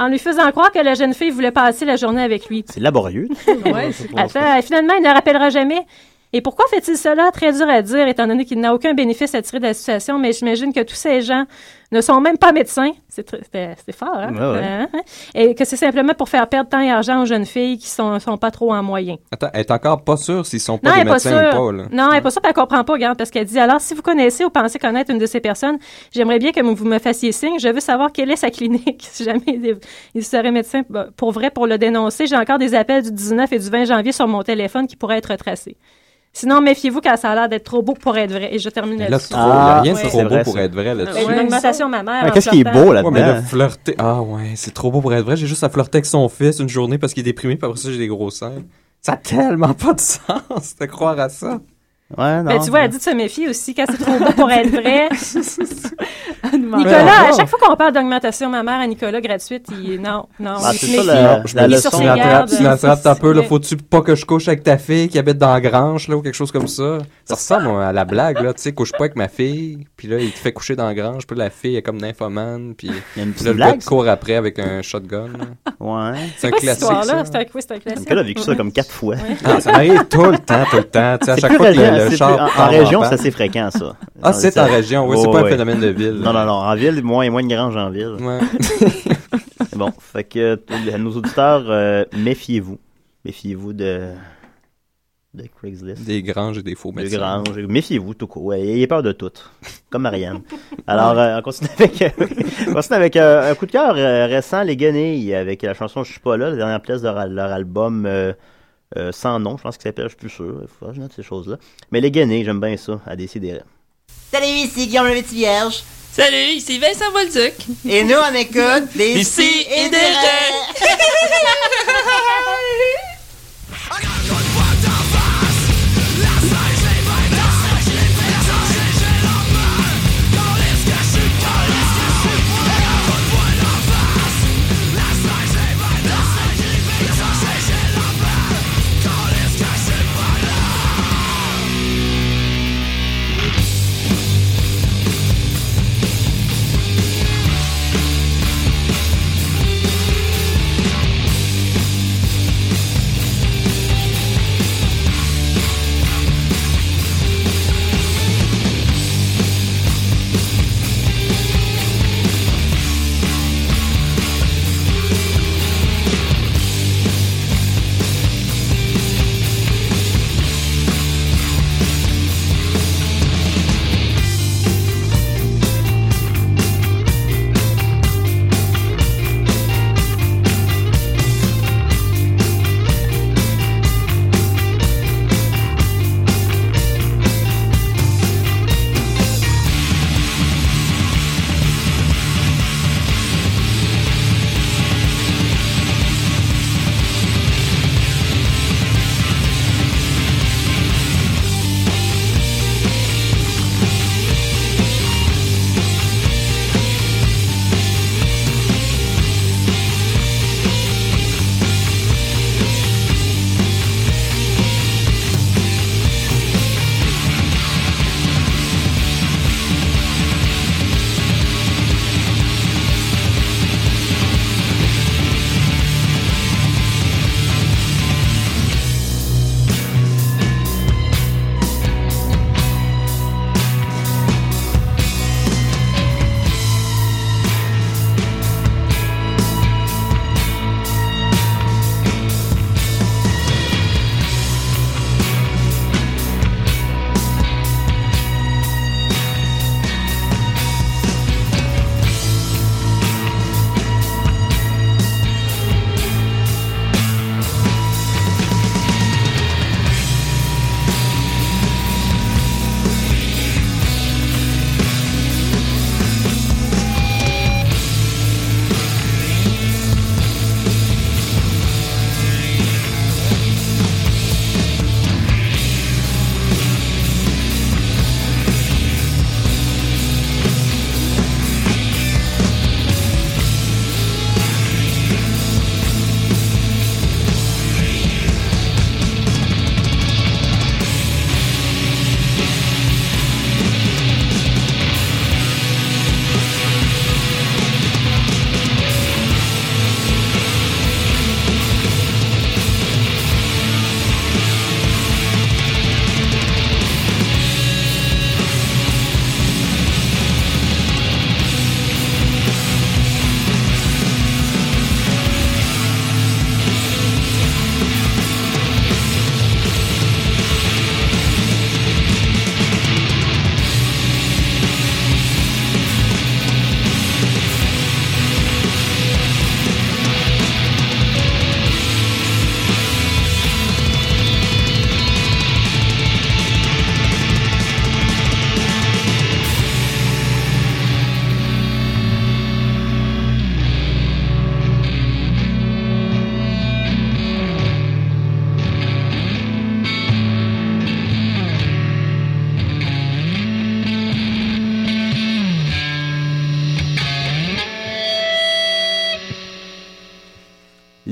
en lui faisant croire que la jeune fille voulait passer la journée avec lui. C'est laborieux. Ouais, <laughs> Attends, finalement, il ne le rappellera jamais. Et pourquoi fait-il cela? Très dur à dire, étant donné qu'il n'a aucun bénéfice à tirer de la situation, mais j'imagine que tous ces gens ne sont même pas médecins. C'est fort, hein? Ouais. Hein? Et que c'est simplement pour faire perdre temps et argent aux jeunes filles qui sont, sont pas trop en moyen. Attends, elle est encore pas sûre s'ils sont pas Non, des pas médecins sûre. ou pas, là. Non, elle n'est pas sûre, elle comprend pas, regarde, parce qu'elle dit alors, si vous connaissez ou pensez connaître une de ces personnes, j'aimerais bien que vous me fassiez signe. Je veux savoir quelle est sa clinique. <laughs> si jamais il, serait médecin bah, pour vrai pour le dénoncer, j'ai encore des appels du 19 et du 20 janvier sur mon téléphone qui pourraient être retracés. Sinon, méfiez-vous quand ça a l'air d'être trop beau pour être vrai. Et je termine là, là-dessus. trop, il n'y a rien de Ah, trop beau pour être vrai là-dessus. Ouais, une augmentation mammaire. Qu'est-ce qui est beau Ouais, mais là, là-dedans? flirter. Ah ouais, c'est trop beau pour être vrai. J'ai juste à flirter avec son fils une journée parce qu'il est déprimé, puis après ça, j'ai des gros seins. Ça a tellement pas de sens de croire à ça. Ouais, non. Ben, tu vois, elle dit de se méfier aussi quand c'est trop <laughs> beau pour être vrai. <laughs> Nicolas, à chaque fois qu'on parle d'augmentation mammaire à Nicolas gratuite, il non, non, Ah, il ça, la- Il la est leçon. sur Tu ses l'attrapes, un peu, là. Faut-tu pas que je couche avec ta fille qui habite dans la grange, là, ou quelque chose comme ça? Ça ressemble à la blague, là. Tu sais, couche pas avec ma fille, puis là, il te fait coucher dans la grange, puis la fille est comme nymphomane, puis Il y a une là, petite le blague. gars te court après avec un shotgun. là. Ouais. C'est un classique. C'est un, classique. Nicolas a vécu ça comme quatre fois. Ah, ça m'arrive tout le temps, tout le temps. Tu sais, à chaque fois le, le c'est char plus- en- région, c'est assez fréquent, ça. Ah, c'est en région, oui, c'est pas un phénomène de ville. Non, non, non. En ville, moins, moins de granges en ville. Ouais. <laughs> bon, fait que à nos auditeurs, euh, méfiez-vous. Méfiez-vous de, de Craigslist. Des granges et des faux De médecins. granges. Méfiez-vous, tout court. Ayez peur de tout. Comme Marianne. Alors, euh, on continue avec, euh, <laughs> on continue avec euh, un coup de cœur euh, récent, Les Guenilles, avec la chanson Je suis pas là, la dernière pièce de leur, leur album euh, sans nom, je pense qu'il s'appelle, je suis plus sûr. Il faudra que je note ces choses-là. Mais Les Guenilles, j'aime bien ça, à décider. Salut, ici Guillaume le Petit Vierge. Salut, ici Vincent Bolduc. Et nous, on écoute des si et et des <laughs>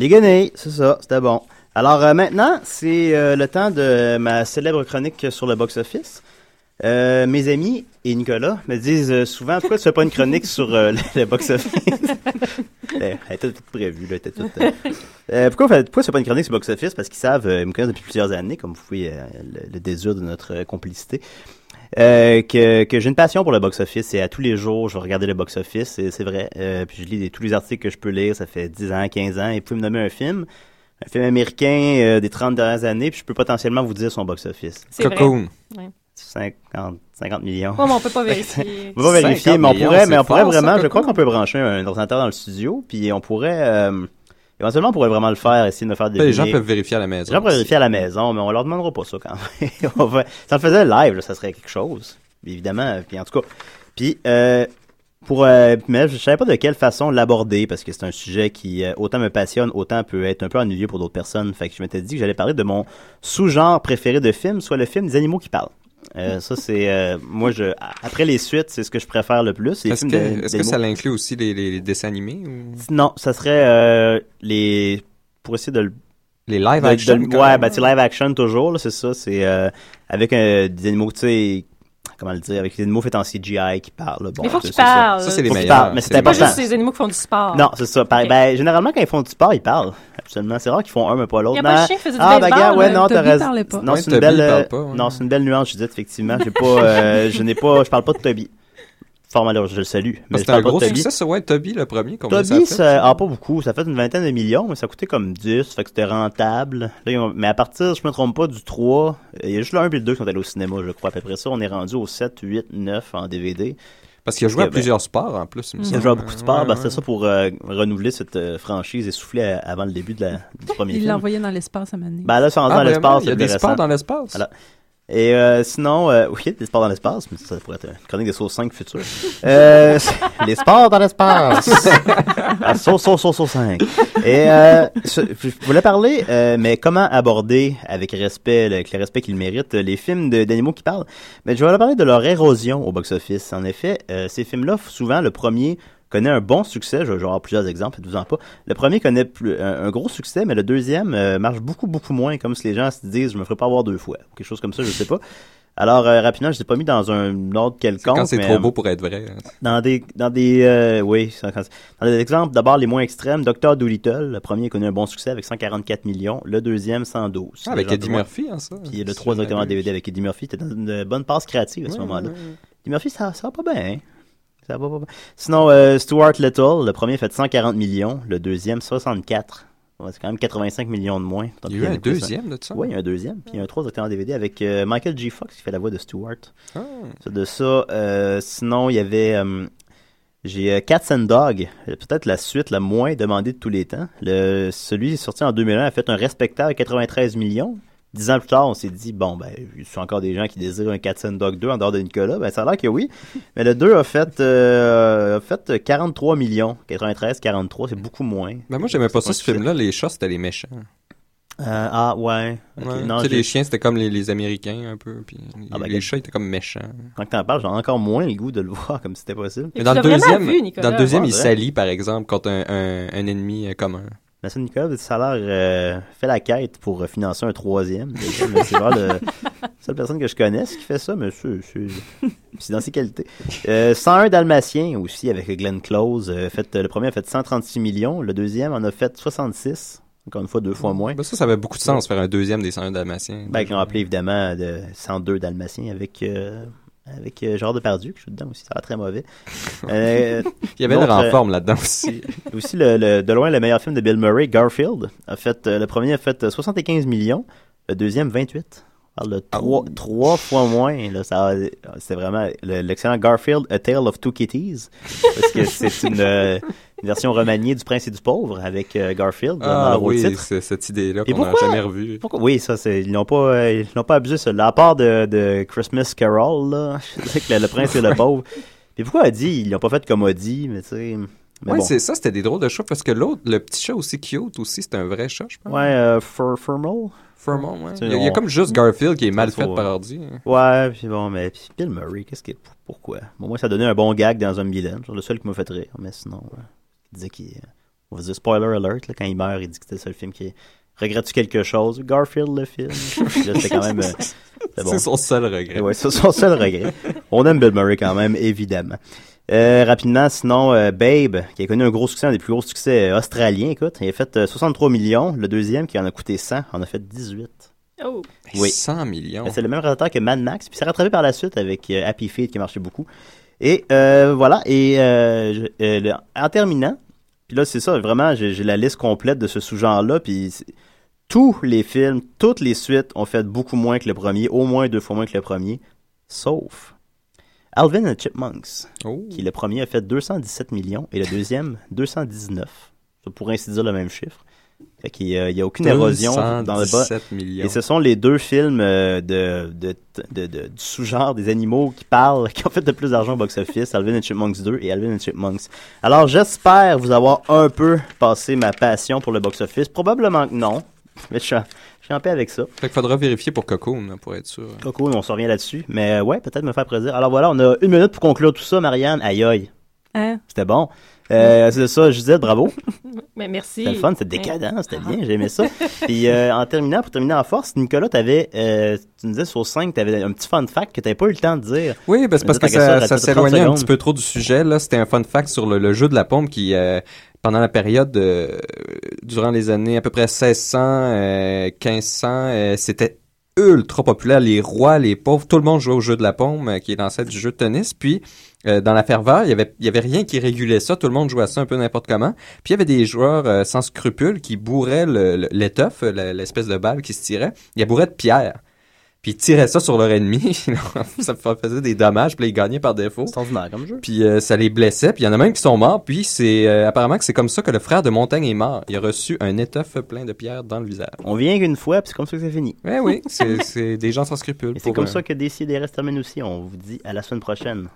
Guenilles, c'est ça, c'était bon. Alors euh, maintenant, c'est euh, le temps de ma célèbre chronique sur le box-office. Euh, mes amis et Nicolas me disent souvent pourquoi tu fais pas une chronique sur <laughs> le, box-office? <laughs> elle elle était toute prévue, là, était toute, euh, pourquoi, pourquoi fais pas une chronique sur le box-office? Parce qu'ils savent, euh, ils me connaissent depuis plusieurs années, comme vous pouvez euh, le, le désir de notre euh, complicité. Euh, que, que j'ai une passion pour le box-office et à tous les jours, je vais regarder le box-office, et c'est vrai. Euh, puis je lis des- tous les articles que je peux lire, ça fait 10 ans, 15 ans, et vous pouvez me nommer un film, un film américain euh, des 30 dernières années, puis je peux potentiellement vous dire son box-office. C'est vrai. Cocoon. Ouais. 50, 50 millions. Oh, mais on peut pas <laughs> vérifier. on peut pas vérifier, 50 mais on millions, pourrait, mais c'est on pourrait fort, ça, vraiment, je crois qu'on peut brancher un ordinateur dans le studio, puis on pourrait, euh, éventuellement, on pourrait vraiment le faire, essayer de me faire Ben, les gens peuvent vérifier à la maison. Les gens peuvent vérifier à la maison, mais on leur demandera pas ça quand même. <laughs> On va- si on le faisait live, là, ça serait quelque chose. Évidemment. Puis en tout cas. Puis euh, pour euh, mais je savais pas de quelle façon l'aborder parce que c'est un sujet qui euh, autant me passionne, autant peut être un peu ennuyeux pour d'autres personnes. Fait que je m'étais dit que j'allais parler de mon sous-genre préféré de film, soit le film des animaux qui parlent. Euh, ça c'est euh, moi je après les suites c'est ce que je préfère le plus. Est-ce que, de- est-ce que ça l'inclut aussi les, les, les dessins animés ou... Non, ça serait euh, les pour essayer de le Les live de- action, de- quand ouais, ben live action toujours c'est ça, c'est euh, avec euh, des animaux tu sais comment le dire avec des animaux faits en CGI qui parlent. Bon, Mais il faut qu'ils ça. parlent. Ça, c'est les meilleurs. mais c'est C'est Pas important. juste les animaux qui font du sport. Non, c'est ça. Pareil, Ok. Ben, généralement, quand ils font du sport, ils parlent. Absolument. C'est rare qu'ils font un, mais pas l'autre. Y a pas le Mais- chien qui faisait du ah, baseball, bagarre, ouais, là. non, t'as raison. Non, c'est une belle, euh, non, c'est une belle nuance, je dis, effectivement. J'ai pas, euh, je n'ai pas, je parle pas de Toby. Fort malheureux, je le salue. Mais je C'était un gros Toby. succès, ça, ouais, Toby, le premier. Toby, ça a fait? ça, ah, pas beaucoup. Ça a fait une vingtaine de millions, mais ça coûtait comme 10, fait que c'était rentable. Là, mais à partir, je me trompe pas, du 3, il y a juste le 1 et le 2 qui sont allés au cinéma, je crois. Puis après ça, on est rendu au 7, 8, 9 en DVD. Parce qu'il a joué à ben, plusieurs sports, en plus. il me Il a joué à beaucoup de sports. Ouais, ben, ouais. c'était ça pour euh, renouveler cette euh, franchise et souffler à- avant le début de la, du premier Il film. l'a envoyé dans l'espace à Mané. Ben là, c'est rendu Ah, dans l'espace. Il y a c'est des sports dans l'espace? Voilà. Et euh, sinon, euh, <laughs> oui, des sports dans l'espace, mais ça pourrait être une chronique des sauces 5 futures. <laughs> Euh, les sports dans l'espace. <laughs> Ah, sauce, sauce, sauce, sauce 5. Et euh, ce- je voulais parler, euh, mais comment aborder avec respect, avec le respect qu'ils méritent, les films d'animaux qui parlent? Mais je voulais parler de leur érosion au box-office. En effet, euh, ces films-là, souvent, le premier connaît un bon succès. Je vais je vais avoir plusieurs exemples, faites-vous-en pas. Le premier connaît plus, un, un gros succès, mais le deuxième euh, marche beaucoup, beaucoup moins, comme si les gens se disent, je me ferai pas avoir deux fois. ou Quelque chose comme ça, je sais pas. Alors, euh, rapidement, je l'ai pas mis dans un ordre quelconque. Quand c'est trop euh, beau pour être vrai. hein. dans des, dans des, euh, oui, dans des exemples d'abord les moins extrêmes, Dr. Dolittle, le premier a connu un bon succès avec 144 millions, le deuxième 112. Ah, avec Eddie Murphy, hein, ça. Puis le Si 3 je directement en m'abuse. DVD avec Eddie Murphy, était dans une bonne passe créative à ce moment-là. Eddie Murphy, ça, ça va pas bien, hein? Ça va pas bien. Sinon, euh, Stuart Little, le premier fait 140 millions, le deuxième 64. Ouais, c'est quand même 85 millions de moins. Il y a eu un deuxième de ça? Oui, il y a un deuxième. Puis il y a un 3 directement en DVD avec euh, Michael G. Fox qui fait la voix de Stuart. Ah. De ça. euh, sinon, il y avait. euh, j'ai Cats and Dog, peut-être la suite la moins demandée de tous les temps. Le, celui sorti en 2001 a fait un respectable 93 millions. Dix ans plus tard, on s'est dit, bon, ben, il y a encore des gens qui désirent un Cats and Dog 2 en dehors de Nicolas. Ben, ça a l'air que oui. <laughs> Mais le 2 a fait, euh, a fait 43 millions. 93, 43, c'est beaucoup moins. Ben, moi, j'aimais pas ça, ce film-là. Les chats, c'était les méchants. Euh, ah, ouais. Ok, Ouais. non, tu sais, j'ai- les chiens, c'était comme les, les Américains, un peu. Puis les, Ah, ben, les chats étaient comme méchants. Quand t'en parles, j'ai encore moins le goût de le voir comme si c'était possible. Mais dans le deuxième, dans le deuxième, Ouais, il s'allie, par exemple, contre un, un, un ennemi euh, commun. Ça, Nicolas, ça a l'air euh, fait la quête pour euh, financer un troisième. c'est la <laughs> seule personne que je connaisse qui fait ça, mais c'est, dans ses qualités. Euh, 101 Dalmatiens aussi avec Glenn Close. euh, fait, le premier a fait 136 millions, le deuxième en a fait 66. Encore une fois, deux fois moins. Ben, ça, ça avait beaucoup de sens, faire un deuxième des 101 Dalmatiens. Ben, qu'ils ont appelé évidemment de 102 Dalmatiens avec, euh, avec euh, Gérard Depardieu, que je suis dedans aussi, ça va très mauvais. <laughs> Euh, Il y avait le d'autres, euh, renforme là-dedans aussi. <laughs> aussi, le, le- de loin, le meilleur film de Bill Murray, Garfield, a fait, euh, le premier a fait euh, 75 millions, le deuxième 28. On parle de trois, trois fois moins. Là, ça, c'est vraiment le- l'excellent Garfield, A Tale of Two Kitties, parce que c'est une, euh, <laughs> une version remaniée du Prince et du Pauvre avec euh, Garfield dans Ah le rôle oui, titre. c'est cette idée-là qu'on n'a jamais revue. Pourquoi? Oui, ça, c'est, ils n'ont pas, euh, ils n'ont pas abusé ça. À part de, de Christmas Carol, là, <laughs> je sais que le, le prince et le pauvre. Et pourquoi a dit, ils l'ont pas fait comme Audi, mais tu sais. Mais Oui, bon. c'est ça, c'était des drôles de chats, parce que l'autre, le petit chat aussi cute aussi, c'était un vrai chat, je pense. Ouais, euh, Fur. Furmel, ouais. Il y a- il y a on- comme juste Garfield qui est mal fait par ordi. Ouais, puis bon, mais puis Bill Murray, qu'est-ce que pourquoi? Bon, moi, ça donnait un bon gag dans un Milan, c'est le seul qui m'a fait rire, mais sinon, ouais, disait qu'il, On va dire spoiler alert, là, quand il meurt, il dit que c'était ça le film qui est... Regrettes-tu quelque chose? Garfield, le film. <laughs> C'était quand même... euh, c'est bon. C'est son seul regret. Ouais, c'est son seul regret. On aime Bill Murray quand même, évidemment. Euh, rapidement, sinon, euh, Babe, qui a connu un gros succès, un des plus gros succès australiens, écoute, il a fait euh, 63 millions. Le deuxième, qui en a coûté 100, en a fait 18. Oh. Oui. 100 millions. Ben, C'est le même réalisateur que Mad Max, puis c'est rattrapé par la suite avec euh, Happy Feet qui marchait beaucoup. Et euh, voilà, et euh, je- euh, le- en terminant, puis là c'est ça, vraiment, j'ai la liste complète de ce sous-genre-là, puis tous les films, toutes les suites ont fait beaucoup moins que le premier, au moins deux fois moins que le premier, sauf Alvin and Chipmunks, Oh. qui le premier a fait 217 millions et le deuxième 219. C'est pour ainsi dire le même chiffre. Fait qu'il y a, il y a aucune érosion dans le bas. 217 millions. Et ce sont les deux films euh, de, de, de, de- du sous-genre des animaux qui parlent, <laughs> qui ont fait le plus d'argent au box-office, Alvin and Chipmunks 2 et Alvin and Chipmunks. Alors j'espère vous avoir un peu passé ma passion pour le box-office. Probablement que non, <laughs> mais je suis, en, je suis en paix avec ça. Fait qu'il faudra vérifier pour Cocoon, hein, pour être sûr. Coco, on se revient là-dessus. Mais ouais, peut-être me faire plaisir. Alors voilà, on a une minute pour conclure tout ça, Marianne. Aïe aïe. Hein? C'était bon. Euh, c'est ça, Gisèle, bravo. <laughs> Mais merci. C'était le fun, c'était décadent, c'était bien, j'ai aimé ça. <laughs> Puis euh, en terminant, pour terminer en force, Nicolas, t'avais, euh, tu nous disais sur 5, t'avais un petit fun fact que t'avais pas eu le temps de dire. Oui, ben, c'est parce que ça, ça, ça t'as 30 s'éloignait un petit peu trop du sujet. Là, c'était un fun fact sur le, le jeu de la pompe qui, euh, pendant la période euh, durant les années à peu près 1600, euh, 1500, euh, c'était ultra populaire. Les rois, les pauvres, tout le monde jouait au jeu de la pompe, euh, qui est l'ancêtre du jeu de tennis. Puis euh, dans la ferveur, il y avait il y avait rien qui régulait ça. Tout le monde jouait à ça un peu n'importe comment. Puis il y avait des joueurs euh, sans scrupules qui bourraient le- l'étoffe, le- l'espèce de balle qui se tirait. Ils la bourraient de pierre. Puis ils tiraient ça sur leur ennemi. <laughs> ça faisait des dommages. Puis ils gagnaient par défaut. C'est ordinaire comme jeu. Puis euh, ça les blessait. Puis il y en a même qui sont morts. Puis c'est euh, apparemment que c'est comme ça que le frère de Montaigne est mort. Il a reçu un étoffe plein de pierres dans le visage. On vient qu'une fois, puis c'est comme ça que c'est fini. Ouais, oui, c'est des gens sans scrupules. Et c'est comme ça que Décideret se termine aussi. On vous dit à la semaine prochaine.